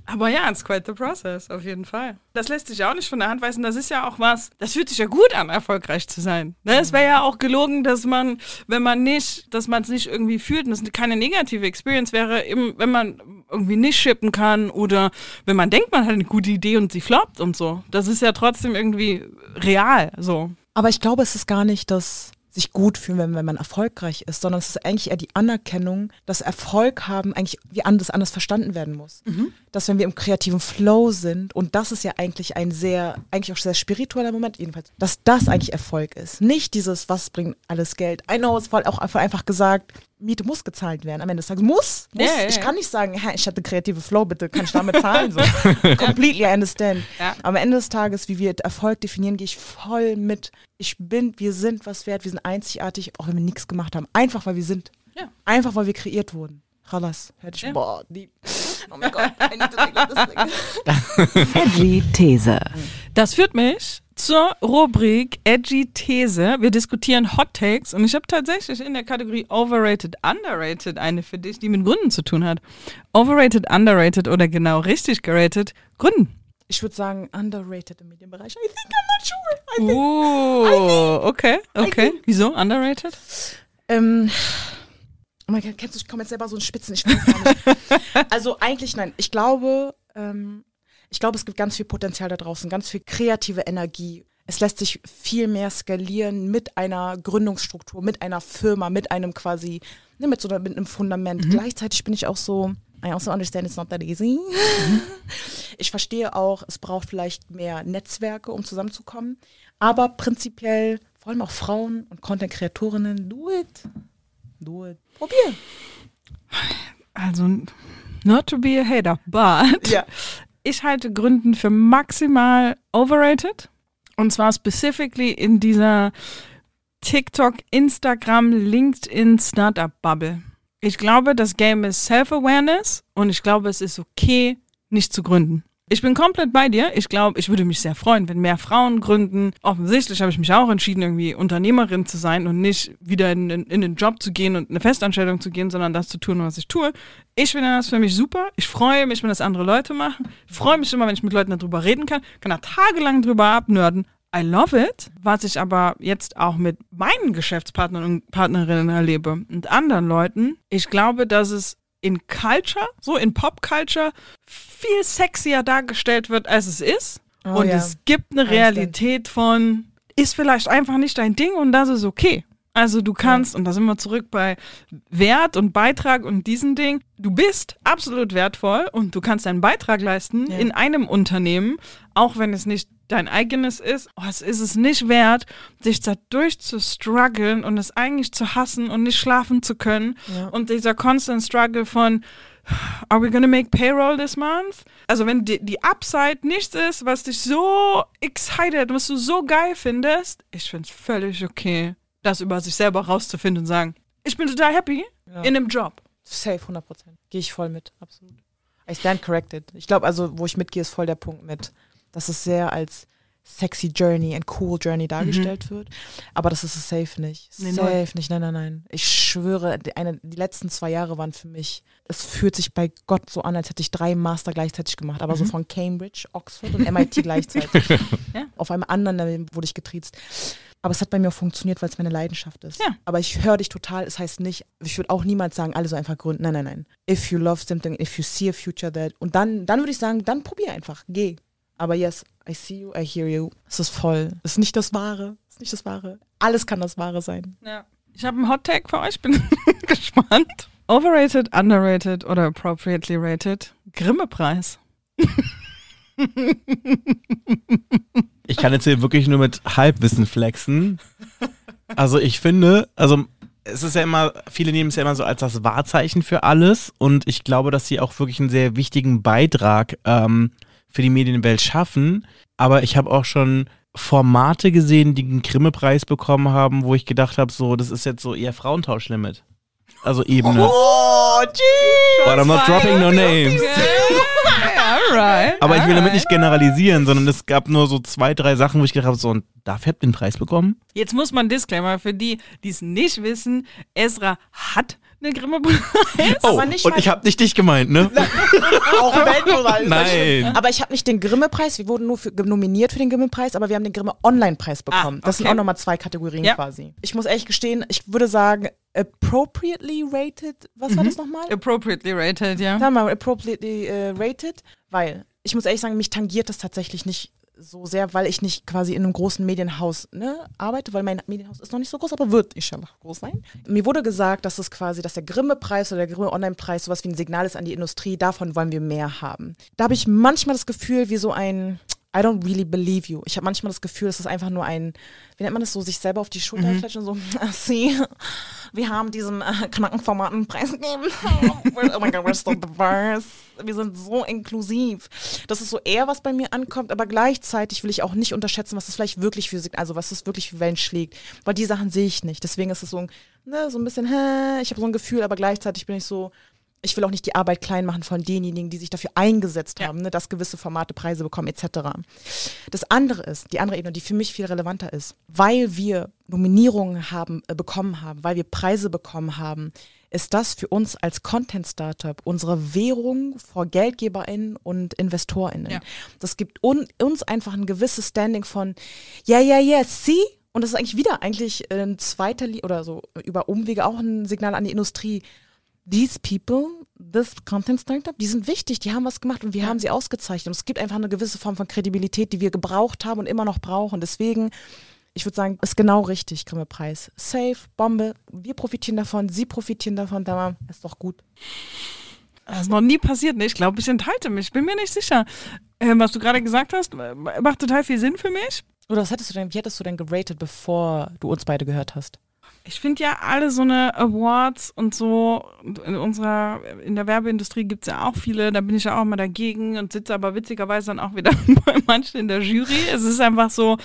Aber ja, it's quite the process, auf jeden Fall. Das lässt sich auch nicht von der Hand weisen. Das ist ja auch was, das fühlt sich ja gut an, erfolgreich zu sein. Ne? Es wäre ja auch gelogen, dass man, wenn man nicht, dass man es nicht irgendwie fühlt und es keine negative Experience wäre, eben, wenn man irgendwie nicht shippen kann oder wenn man denkt, man hat eine gute Idee und sie floppt und so. Das ist ja trotzdem irgendwie real, so. Aber ich glaube, es ist gar nicht das sich gut fühlen, wenn, wenn man erfolgreich ist, sondern es ist eigentlich eher die Anerkennung, dass Erfolg haben eigentlich wie anders, anders verstanden werden muss. Dass wenn wir im kreativen Flow sind, und das ist ja eigentlich ein sehr, eigentlich auch sehr spiritueller Moment jedenfalls, dass das eigentlich Erfolg ist. Nicht dieses, was bringt alles Geld. I know, es war auch einfach gesagt, Miete muss gezahlt werden. Am Ende des Tages muss. muss. Ja, ja, ich kann nicht sagen, hä, ich hatte kreative Flow, bitte kann ich damit zahlen. So. Completely I understand. Ja. Aber am Ende des Tages, wie wir Erfolg definieren, gehe ich voll mit. Ich bin, wir sind was wert, wir sind einzigartig, auch wenn wir nichts gemacht haben. Einfach, weil wir sind. Ja. Einfach, weil wir kreiert wurden. Chalas. Hätte ich, Ja. boah, die, oh mein Gott, I need to about this thing. These. Das führt mich zur Rubrik Edgy These. Wir diskutieren Hot Takes und ich habe tatsächlich in der Kategorie Overrated, Underrated eine für dich, die mit Gründen zu tun hat. Overrated, Underrated oder genau richtig geratet, Gründen. Ich würde sagen, underrated im Medienbereich. I think I'm not sure. I think, Oh, okay, okay. Wieso underrated? Ähm, oh mein Gott, kennst du, ich komme jetzt selber so in Spitzen, ich weiß gar nicht. also eigentlich nein. Ich glaube, ähm, ich glaube, es gibt ganz viel Potenzial da draußen, ganz viel kreative Energie. Es lässt sich viel mehr skalieren mit einer Gründungsstruktur, mit einer Firma, mit einem quasi, ne, mit so einer, mit einem Fundament. Gleichzeitig bin ich auch so, I also understand it's not that easy. Ich verstehe auch, es braucht vielleicht mehr Netzwerke, um zusammenzukommen. Aber prinzipiell, vor allem auch Frauen und Content-Kreatorinnen, do it. Do it. Probier. Also, not to be a hater, but Ja. Ich halte Gründen für maximal overrated. Und zwar specifically in dieser TikTok, Instagram, LinkedIn Startup Bubble. Ich glaube, das Game ist Self-Awareness und ich glaube, es ist okay, nicht zu gründen. Ich bin komplett bei dir. Ich glaube, ich würde mich sehr freuen, wenn mehr Frauen gründen. Offensichtlich habe ich mich auch entschieden, irgendwie Unternehmerin zu sein und nicht wieder in, in, in den Job zu gehen und eine Festanstellung zu gehen, sondern das zu tun, was ich tue. Ich finde das für mich super. Ich freue mich, wenn das andere Leute machen. Ich freue mich immer, wenn ich mit Leuten darüber reden kann. Kann da tagelang drüber abnörden. I love it. Was ich aber jetzt auch mit meinen Geschäftspartnern und Partnerinnen erlebe und anderen Leuten, ich glaube, dass es in Culture, so in Pop-Culture, viel sexier dargestellt wird, als es ist. Oh und ja. es gibt eine Realität von, ist vielleicht einfach nicht dein Ding und das ist okay. Also du kannst, und da sind wir zurück bei Wert und Beitrag und diesen Ding, du bist absolut wertvoll und du kannst einen Beitrag leisten Ja. in einem Unternehmen, auch wenn es nicht dein eigenes ist. Oh, es ist es nicht wert, sich da durchzustruggeln und es eigentlich zu hassen und nicht schlafen zu können. Ja. Und dieser constant struggle von, are we gonna make payroll this month? Also wenn die, die Upside nichts ist, was dich so excited, was du so geil findest, ich find's völlig okay, das über sich selber rauszufinden und sagen, ich bin total happy in einem Job. Safe, 100 Prozent. Gehe ich voll mit, absolut. I stand corrected. Ich glaube, also, wo ich mitgehe, ist voll der Punkt mit, dass es sehr als sexy Journey and cool Journey dargestellt wird. Aber das ist es safe nicht. Nee, safe null. nicht, nein, nein, nein. Ich schwöre, die, eine, die letzten zwei Jahre waren für mich, es fühlt sich bei Gott so an, als hätte ich drei Master gleichzeitig gemacht. Aber so von Cambridge, Oxford und MIT gleichzeitig. Ja. Auf einem anderen wurde ich getriezt. Aber es hat bei mir auch funktioniert, weil es meine Leidenschaft ist. Ja. Aber ich höre dich total. Es heißt nicht, ich würde auch niemals sagen, alle so einfach gründen. Nein, nein, nein. If you love something, if you see a future that. Und dann, dann würde ich sagen, dann probier einfach. Geh. Aber yes, I see you, I hear you. Es ist voll. Es ist nicht das Wahre. Es ist nicht das Wahre. Alles kann das Wahre sein. Ja. Ich habe einen Hot Tag für euch, bin gespannt. Overrated, underrated oder appropriately rated? Grimme-Preis. Ich kann jetzt hier wirklich nur mit Halbwissen flexen. Also ich finde, also es ist ja immer, viele nehmen es ja immer so als das Wahrzeichen für alles und ich glaube, dass sie auch wirklich einen sehr wichtigen Beitrag ähm, für die Medienwelt schaffen. Aber ich habe auch schon Formate gesehen, die einen Grimme-Preis bekommen haben, wo ich gedacht habe, so, das ist jetzt so eher Frauentauschlimit. Also Ebene. Oh, geez. But I'm not dropping no names. Alright. Aber ich will damit nicht generalisieren, sondern es gab nur so zwei, drei Sachen, wo ich gedacht habe, so, und dafür habt ihr einen Preis bekommen? Jetzt muss man Disclaimer für die, die es nicht wissen. Esra hat eine Grimme-Preis. Oh, Aber nicht und ich habe nicht dich gemeint, ne? Auch Weltmoral. Nein. Aber ich habe nicht den Grimme-Preis, wir wurden nur für, nominiert für den Grimme-Preis, aber wir haben den Grimme-Online-Preis bekommen. Ah, Das sind okay. auch nochmal zwei Kategorien Ja. quasi. Ich muss ehrlich gestehen, ich würde sagen, appropriately rated, was Mhm. war das nochmal? appropriately rated, ja. Sagen wir mal, appropriately äh, rated, weil ich muss ehrlich sagen, mich tangiert das tatsächlich nicht so sehr, weil ich nicht quasi in einem großen Medienhaus ne, arbeite, weil mein Medienhaus ist noch nicht so groß, aber wird inshallah groß sein. Mir wurde gesagt, dass es quasi, dass der Grimme-Preis oder der Grimme-Online-Preis sowas wie ein Signal ist an die Industrie, davon wollen wir mehr haben. Da habe ich manchmal das Gefühl, wie so ein I don't really believe you. Ich habe manchmal das Gefühl, es ist einfach nur ein, wie nennt man das so, sich selber auf die Schulter mhm. klatschen, so, sie, wir haben diesem äh, Knackenformat einen Preis gegeben. oh my God, we're so diverse. Wir sind so inklusiv. Das ist so eher, was bei mir ankommt, aber gleichzeitig will ich auch nicht unterschätzen, was das vielleicht wirklich für, also was das wirklich für Wellen schlägt. Weil die Sachen sehe ich nicht. Deswegen ist es so, ne, so ein bisschen, hä, ich habe so ein Gefühl, aber gleichzeitig bin ich so, ich will auch nicht die Arbeit klein machen von denjenigen, die sich dafür eingesetzt ja. haben, ne, dass gewisse Formate Preise bekommen etc. Das andere ist, die andere Ebene, die für mich viel relevanter ist, weil wir Nominierungen haben, äh, bekommen haben, weil wir Preise bekommen haben, ist das für uns als Content-Startup unsere Währung vor GeldgeberInnen und InvestorInnen. Ja. Das gibt un uns einfach ein gewisses Standing von, ja, ja, ja, see? Und das ist eigentlich wieder eigentlich ein zweiter, Li oder so über Umwege auch ein Signal an die Industrie these people, this Content Startup, die sind wichtig, die haben was gemacht und wir ja. haben sie ausgezeichnet. Und es gibt einfach eine gewisse Form von Kredibilität, die wir gebraucht haben und immer noch brauchen. Deswegen, ich würde sagen, ist genau richtig, Grimme Preis. Safe, Bombe, wir profitieren davon, sie profitieren davon, da ist doch gut. Das ist noch nie passiert, ne? Ich glaube, ich enthalte mich, bin mir nicht sicher. Ähm, was du gerade gesagt hast, macht total viel Sinn für mich. Oder was hättest du denn, wie hättest du denn geratet, bevor du uns beide gehört hast? Ich finde ja alle so eine Awards und so, in unserer, in der Werbeindustrie gibt es ja auch viele, da bin ich ja auch immer dagegen und sitze aber witzigerweise dann auch wieder bei manchen in der Jury. Es ist einfach so,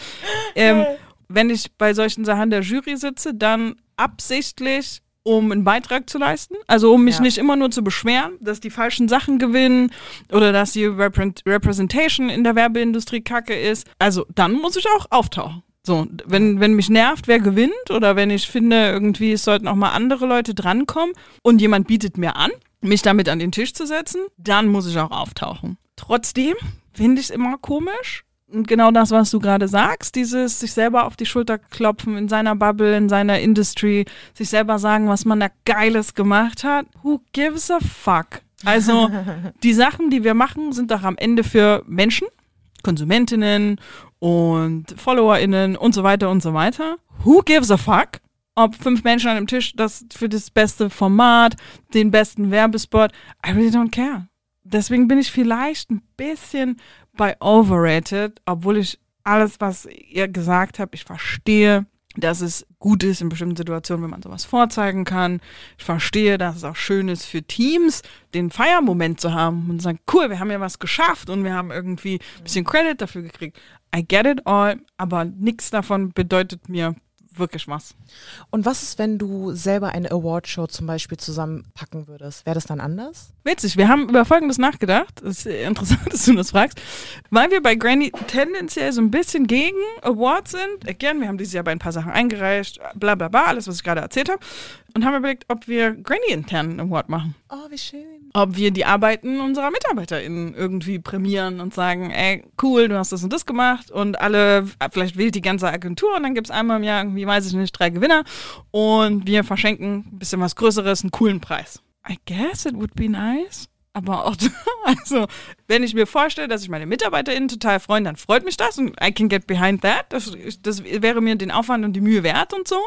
ähm, wenn ich bei solchen Sachen der Jury sitze, dann absichtlich um einen Beitrag zu leisten. Also um mich ja. nicht immer nur zu beschweren, dass die falschen Sachen gewinnen oder dass die Representation in der Werbeindustrie kacke ist. Also dann muss ich auch auftauchen. So, wenn, wenn mich nervt, wer gewinnt oder wenn ich finde, irgendwie es sollten auch mal andere Leute drankommen und jemand bietet mir an, mich damit an den Tisch zu setzen, dann muss ich auch auftauchen. Trotzdem finde ich es immer komisch. Und genau das, was du gerade sagst, dieses sich selber auf die Schulter klopfen in seiner Bubble, in seiner Industry, sich selber sagen, was man da Geiles gemacht hat. Who gives a fuck? Also, die Sachen, die wir machen, sind doch am Ende für Menschen, Konsumentinnen und FollowerInnen und so weiter und so weiter. Who gives a fuck? Ob fünf Menschen an einem Tisch das für das beste Format, den besten Werbespot, I really don't care. Deswegen bin ich vielleicht ein bisschen bei overrated, obwohl ich alles, was ihr gesagt habt, ich verstehe dass es gut ist in bestimmten Situationen, wenn man sowas vorzeigen kann. Ich verstehe, dass es auch schön ist für Teams, den Feiermoment zu haben und zu sagen, cool, wir haben ja was geschafft und wir haben irgendwie ein bisschen Credit dafür gekriegt. I get it all, aber nichts davon bedeutet mir wirklich was. Und was ist, wenn du selber eine Awardshow zum Beispiel zusammenpacken würdest? Wäre das dann anders? Witzig, wir haben über Folgendes nachgedacht. Das ist interessant, dass du das fragst. Weil wir bei Granny tendenziell so ein bisschen gegen Awards sind. Again, wir haben dieses Jahr bei ein paar Sachen eingereicht, bla bla bla, alles, was ich gerade erzählt habe. Und haben überlegt, ob wir Granny intern einen Award machen. Oh, wie schön ob wir die Arbeiten unserer MitarbeiterInnen irgendwie prämieren und sagen, ey, cool, du hast das und das gemacht und alle, vielleicht wählt die ganze Agentur und dann gibt es einmal im Jahr irgendwie, weiß ich nicht, drei Gewinner und wir verschenken ein bisschen was Größeres, einen coolen Preis. I guess it would be nice. Aber auch, also, wenn ich mir vorstelle, dass ich meine MitarbeiterInnen total freuen, dann freut mich das und I can get behind that. Das, das wäre mir den Aufwand und die Mühe wert und so.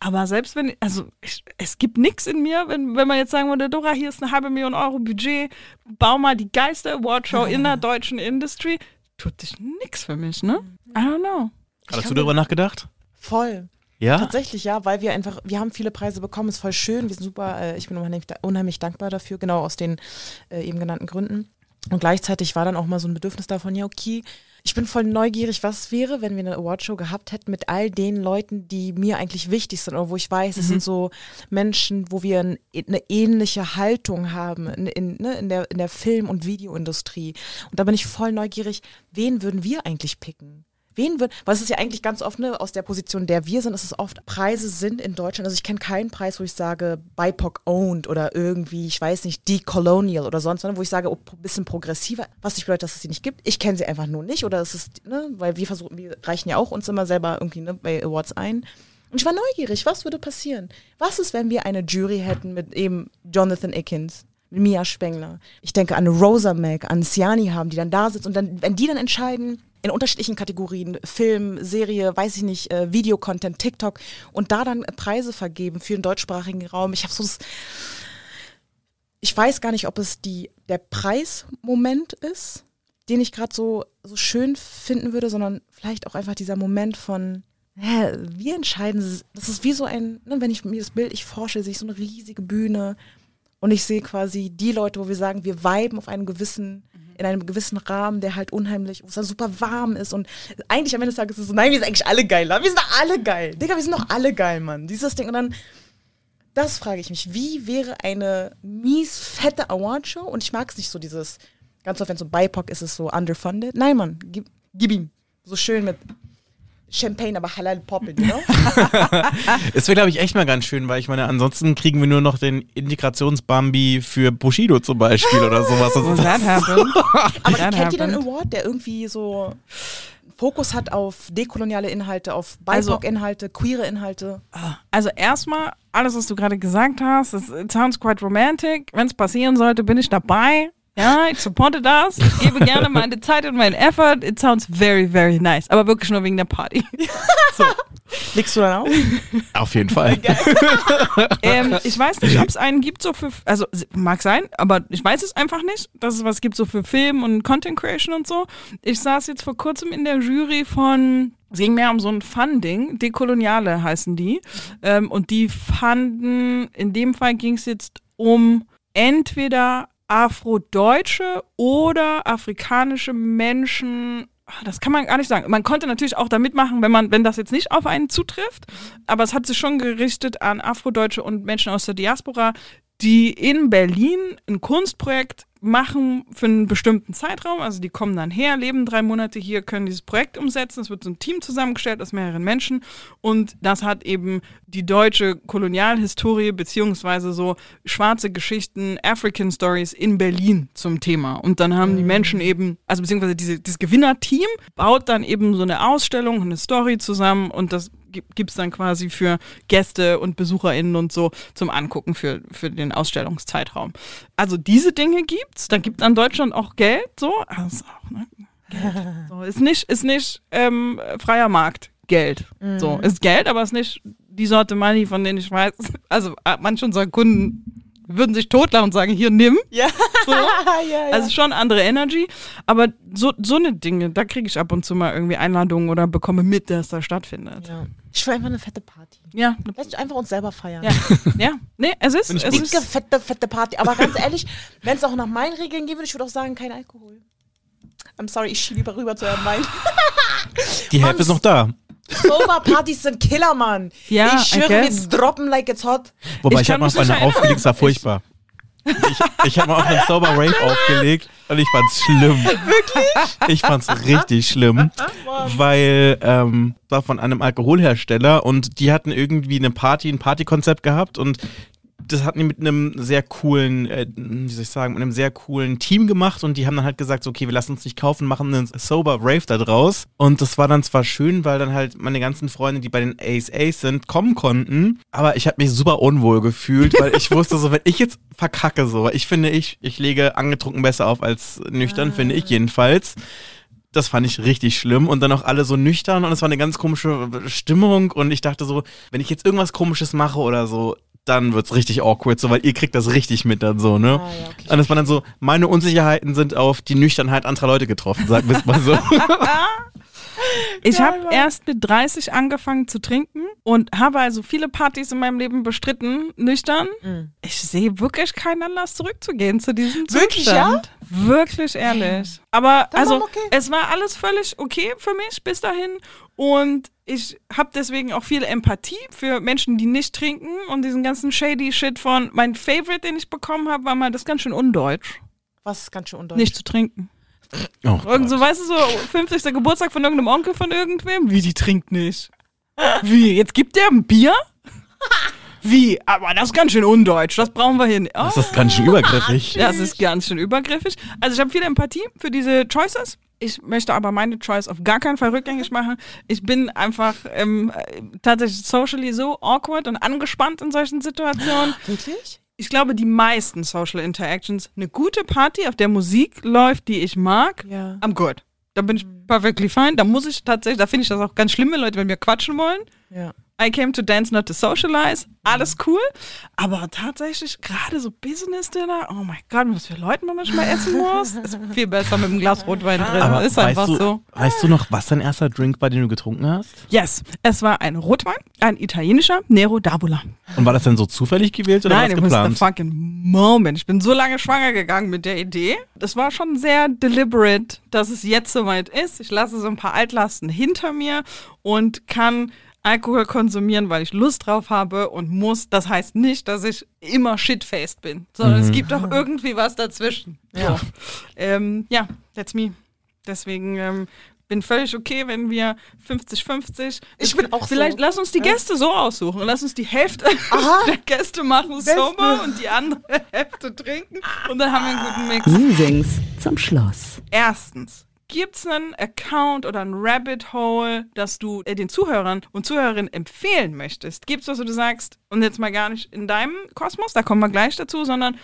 Aber selbst wenn, also, ich, es gibt nichts in mir, wenn, wenn man jetzt sagen würde, Dora, hier ist eine halbe Million Euro Budget, bau mal die geilste Awardshow in der deutschen Industry, tut sich nichts für mich, ne? I don't know. Hast du darüber nachgedacht? Voll. Ja? Tatsächlich, ja, weil wir einfach, wir haben viele Preise bekommen, ist voll schön, wir sind super, äh, ich bin unheimlich, unheimlich, dankbar dafür, genau aus den äh, eben genannten Gründen. Und gleichzeitig war dann auch mal so ein Bedürfnis davon, ja, okay, ich bin voll neugierig, was wäre, wenn wir eine Awardshow gehabt hätten mit all den Leuten, die mir eigentlich wichtig sind oder wo ich weiß, mhm. es sind so Menschen, wo wir ein, eine ähnliche Haltung haben in, in, ne, in, der, in der Film- und Videoindustrie. Und da bin ich voll neugierig, wen würden wir eigentlich picken? Wen wird, weil es ist ja eigentlich ganz oft ne, aus der Position, der wir sind, ist es oft, Preise sind in Deutschland, also ich kenne keinen Preis, wo ich sage BIPOC owned oder irgendwie, ich weiß nicht, decolonial oder sonst wo ich sage, oh, bisschen progressiver, was nicht bedeutet, dass es sie nicht gibt. Ich kenne sie einfach nur nicht oder es ist, ne, weil wir versuchen, wir reichen ja auch uns immer selber irgendwie ne, bei Awards ein. Und ich war neugierig, was würde passieren? Was ist, wenn wir eine Jury hätten mit eben Jonathan Ickens, Mia Spengler. Ich denke an Rosa Mac, an Siani haben, die dann da sitzt und dann, wenn die dann entscheiden, in unterschiedlichen Kategorien, Film, Serie, weiß ich nicht, äh, Videocontent, TikTok und da dann Preise vergeben für den deutschsprachigen Raum. Ich habe so das, ich weiß gar nicht, ob es die, der Preismoment ist, den ich gerade so, so schön finden würde, sondern vielleicht auch einfach dieser Moment von, hä, wir entscheiden, das ist wie so ein, ne, wenn ich mir das Bild, ich forsche, sehe ich so eine riesige Bühne und ich sehe quasi die Leute, wo wir sagen, wir viben auf einem gewissen, in einem gewissen Rahmen, der halt unheimlich, wo es dann super warm ist und eigentlich am Ende des Tages ist es so, nein, wir sind eigentlich alle geil, wir sind doch alle geil. Digga, wir sind doch alle geil, Mann. Dieses Ding und dann, das frage ich mich, wie wäre eine mies fette Awardshow und ich mag es nicht so dieses, ganz oft wenn so BIPOC ist es so underfunded. Nein, Mann, gib, gib ihm. So schön mit Champagne, aber halal poppin, you know? Es wäre, glaube ich, echt mal ganz schön, weil ich meine, ansonsten kriegen wir nur noch den Integrationsbambi für Bushido zum Beispiel oder sowas. Das ist- that happened. Aber That kennt ihr den happened. Award, der irgendwie so Fokus hat auf dekoloniale Inhalte, auf Also- BIPOC-Inhalte, queere Inhalte? Also erstmal, alles, was du gerade gesagt hast, it sounds quite romantic. Wenn es passieren sollte, bin ich dabei. Ja, ich supporte das. Ich gebe gerne meine Zeit und meinen Effort. It sounds very, very nice. Aber wirklich nur wegen der Party. Legst du dann auch? Auf jeden Fall. ähm, ich weiß nicht, ob es einen gibt so für, also mag sein, aber ich weiß es einfach nicht, dass es was gibt so für Film und Content Creation und so. Ich saß jetzt vor kurzem in der Jury von, es ging mehr um so ein Funding, Dekoloniale heißen die, ähm, und die fanden, in dem Fall ging es jetzt um entweder Afrodeutsche oder afrikanische Menschen. ah, Das kann man gar nicht sagen. Man konnte natürlich auch da mitmachen, wenn man, wenn das jetzt nicht auf einen zutrifft. Aber es hat sich schon gerichtet an Afrodeutsche und Menschen aus der Diaspora, die in Berlin ein Kunstprojekt machen für einen bestimmten Zeitraum. Also die kommen dann her, leben drei Monate hier, können dieses Projekt umsetzen. Es wird so ein Team zusammengestellt aus mehreren Menschen. Und das hat eben die deutsche Kolonialhistorie beziehungsweise so schwarze Geschichten, African Stories in Berlin zum Thema. Und dann haben die Menschen eben, also beziehungsweise diese, dieses Gewinnerteam baut dann eben so eine Ausstellung, eine Story zusammen und das gibt es dann quasi für Gäste und BesucherInnen und so zum Angucken für, für den Ausstellungszeitraum. Also diese Dinge gibt's. Dann gibt an Deutschland auch Geld, so. Also auch, ne? Geld. So, ist nicht, ist nicht ähm, freier Markt Geld. So, ist Geld, aber ist nicht die Sorte Money, von denen ich weiß. Also äh, manche unserer Kunden würden sich totlachen und sagen, hier nimm. Ja. So. ja, Also schon andere Energy, aber so, so eine Dinge, da kriege ich ab und zu mal irgendwie Einladungen oder bekomme mit, dass da stattfindet. ja. Ich will einfach eine fette Party. Ja, Lass einfach uns selber feiern. ja, ja. Nee, es ist, ist Dicke, fette, fette Party. Aber ganz ehrlich, wenn es auch nach meinen Regeln gehen würde, ich würde auch sagen, kein Alkohol. I'm sorry, ich schiebe lieber rüber zu eurem Wein. Die Hälfte ist noch da. Sober-Partys sind Killer, Mann. Ja, ich schwöre, wir droppen like it's hot. Wobei Ich ich, habe mal auf einer aufgelegt, es war furchtbar. Ich, ich habe mal auf einem Sober Rave aufgelegt und ich fand's schlimm. Wirklich? Ich fand's richtig schlimm, weil ähm, war von einem Alkoholhersteller und die hatten irgendwie eine Party, ein Partykonzept gehabt und das hatten die mit einem sehr coolen, äh, wie soll ich sagen, mit einem sehr coolen Team gemacht und die haben dann halt gesagt, so, okay, wir lassen uns nicht kaufen, machen einen Sober Rave da draus. Und das war dann zwar schön, weil dann halt meine ganzen Freunde, die bei den Ace Ace sind, kommen konnten, aber ich habe mich super unwohl gefühlt, weil ich wusste so, wenn ich jetzt verkacke so, weil ich finde, ich, ich lege angetrunken besser auf als nüchtern, finde ich jedenfalls. Das fand ich richtig schlimm und dann auch alle so nüchtern und es war eine ganz komische Stimmung und ich dachte so, wenn ich jetzt irgendwas komisches mache oder so, dann wird's richtig awkward, so, weil ihr kriegt das richtig mit dann so, ne? Ah, ja, okay. Und das war dann so, meine Unsicherheiten sind auf die Nüchternheit anderer Leute getroffen, sagen wir es mal so. Ich habe erst mit 30 angefangen zu trinken und habe also viele Partys in meinem Leben bestritten, nüchtern. Mhm. Ich sehe wirklich keinen Anlass zurückzugehen zu diesem Wirklich, Zustand. Wirklich ehrlich. Aber Dann also okay. es war alles völlig okay für mich bis dahin und ich habe deswegen auch viel Empathie für Menschen, die nicht trinken und diesen ganzen shady Shit von mein Favorite, den ich bekommen habe, war mal das ganz schön undeutsch, Was ist ganz schön undeutsch. nicht zu trinken. Oh, Irgend so, weißt du, so 50. Geburtstag von irgendeinem Onkel von irgendwem? Wie, die trinkt nicht. Wie, jetzt gibt der ein Bier? Wie, aber das ist ganz schön undeutsch, das brauchen wir hier nicht. Oh, das ist ganz schön übergriffig. das ist ganz schön übergriffig. Also ich habe viel Empathie für diese Choices. Ich möchte aber meine Choice auf gar keinen Fall rückgängig machen. Ich bin einfach ähm, äh, tatsächlich socially so awkward und angespannt in solchen Situationen. Wirklich? Ich glaube, die meisten Social Interactions, eine gute Party, auf der Musik läuft, die ich mag, Ja. I'm good. Da bin ich perfectly fine. Da muss ich tatsächlich, da finde ich das auch ganz schlimm, wenn Leute mit mir quatschen wollen. Ja. I came to dance, not to socialize. Alles cool. Aber tatsächlich, gerade so Business-Dinner, oh mein Gott, was für Leute man manchmal essen muss, ist viel besser mit einem Glas Rotwein drin. Aber ist weißt, einfach du, so. weißt du noch, was dein erster Drink war, den du getrunken hast? Yes, es war ein Rotwein, ein italienischer Nero d'Avola. Und war das dann so zufällig gewählt oder Nein, war it das was the geplant? fucking moment. Ich bin so lange schwanger gegangen mit der Idee. Das war schon sehr deliberate, dass es jetzt soweit ist. Ich lasse so ein paar Altlasten hinter mir und kann Alkohol konsumieren, weil ich Lust drauf habe und muss. Das heißt nicht, dass ich immer shitfaced bin, sondern es gibt auch irgendwie was dazwischen. Ja. So. Ähm, ja, that's me. Deswegen ähm, bin völlig okay, wenn wir 50-50. Ich bin auch so. Vielleicht lass uns die Gäste so aussuchen. Lass uns die Hälfte Aha. der Gäste machen Beste. sober und die andere Hälfte trinken und dann haben wir einen guten Mix. Musings zum Schluss. Erstens. Gibt's einen Account oder ein Rabbit Hole, das du äh, den Zuhörern und Zuhörerinnen empfehlen möchtest? Gibt's was, wo du sagst, und jetzt mal gar nicht in deinem Kosmos, da kommen wir gleich dazu, sondern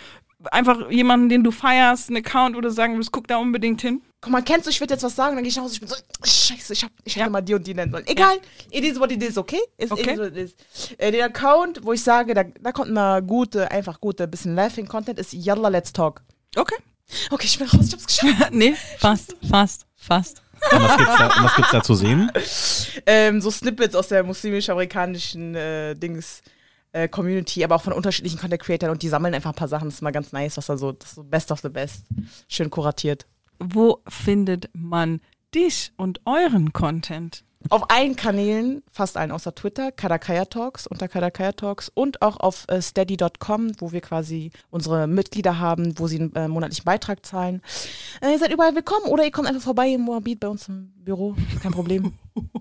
einfach jemanden, den du feierst, einen Account, wo du sagen willst, guck da unbedingt hin? Guck mal, kennst du, ich würde jetzt was sagen, dann gehe ich nach Hause, ich bin so, scheiße, ich, hab, ich Ja. hätte mal die und die nennen sollen. Egal, it is what it is, okay? Ist Okay. it is what it is. Äh, den Account, wo ich sage, da, da kommt mal gute, einfach gute, bisschen Laughing-Content, ist Yalla Let's Talk. Okay. Okay, ich bin raus, ich hab's geschafft. nee, fast, fast, fast. Und was gibt's da, und was gibt's da zu sehen? ähm, so Snippets aus der muslimisch-amerikanischen äh, Dings. äh, Community, aber auch von unterschiedlichen Content Creators und die sammeln einfach ein paar Sachen. Das ist mal ganz nice, was da so, das ist so Best of the Best. Schön kuratiert. Wo findet man dich und euren Content? Auf allen Kanälen, fast allen außer Twitter, Kadakaya Talks, unter Kadakaya Talks und auch auf äh, steady.com, wo wir quasi unsere Mitglieder haben, wo sie einen äh, monatlichen Beitrag zahlen. Äh, ihr seid überall willkommen oder ihr kommt einfach vorbei im Moabit bei uns im Büro. Kein Problem.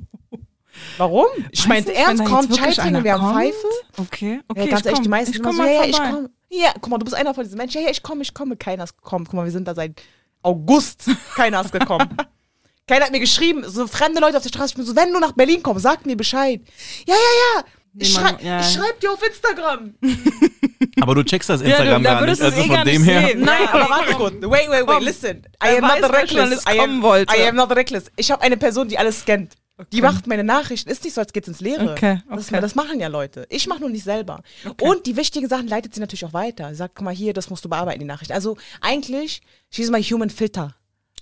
Warum? Ich meine ernst, kommt einer wir haben kommt. Pfeife. Okay, okay. ja, ganz ehrlich, komm. die meisten ich komm so, ja, ja, ich komme. Ja, guck mal, du bist einer von diesen Menschen. Ja, ja, ich komme, ich komme. Keiner ist gekommen. Guck mal, wir sind da seit August. Keiner ist gekommen. Keiner hat mir geschrieben, so fremde Leute auf der Straße, ich bin so, wenn du nach Berlin kommst, sag mir Bescheid. Ja, ja, ja. Ich, schrei ja, ich ja. schreib dir auf Instagram. Aber du checkst das Ja, Instagram du- da gar nicht. würdest du es Also eh von dem her. Nein, aber warte kurz. Wait, wait, wait, listen. I am not weiß, schon reckless. I kommen am, wollte. I am not reckless. Ich habe eine Person, die alles scannt. Die macht meine Nachrichten. Ist nicht so, als geht's ins Leere. Okay, Das, okay. das machen ja Leute. Ich mache nur nicht selber. Und die wichtigen Sachen leitet sie natürlich auch weiter. Sie sagt, guck mal hier, das musst du bearbeiten, die Nachricht. Also eigentlich, she's my human filter.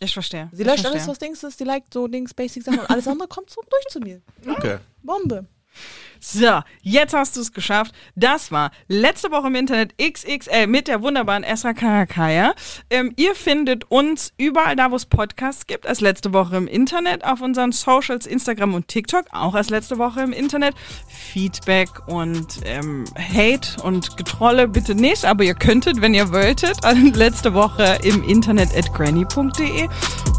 Ich verstehe. Sie ich löscht verstehe. alles, was Dings ist. Die liked so Dings, Basic Sachen und alles andere kommt so durch zu mir. Okay. Bombe. So, jetzt hast du es geschafft. Das war letzte Woche im Internet XXL mit der wunderbaren Esra Karakaya. Ähm, ihr findet uns überall da, wo es Podcasts gibt, als letzte Woche im Internet, auf unseren Socials, Instagram und TikTok, auch als letzte Woche im Internet. Feedback und ähm, Hate und Getrolle bitte nicht, aber ihr könntet, wenn ihr wolltet, an letzte Woche im Internet at granny.de.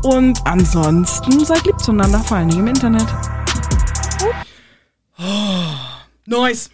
Und ansonsten seid lieb zueinander, vor allen Dingen im Internet. Oh, nice.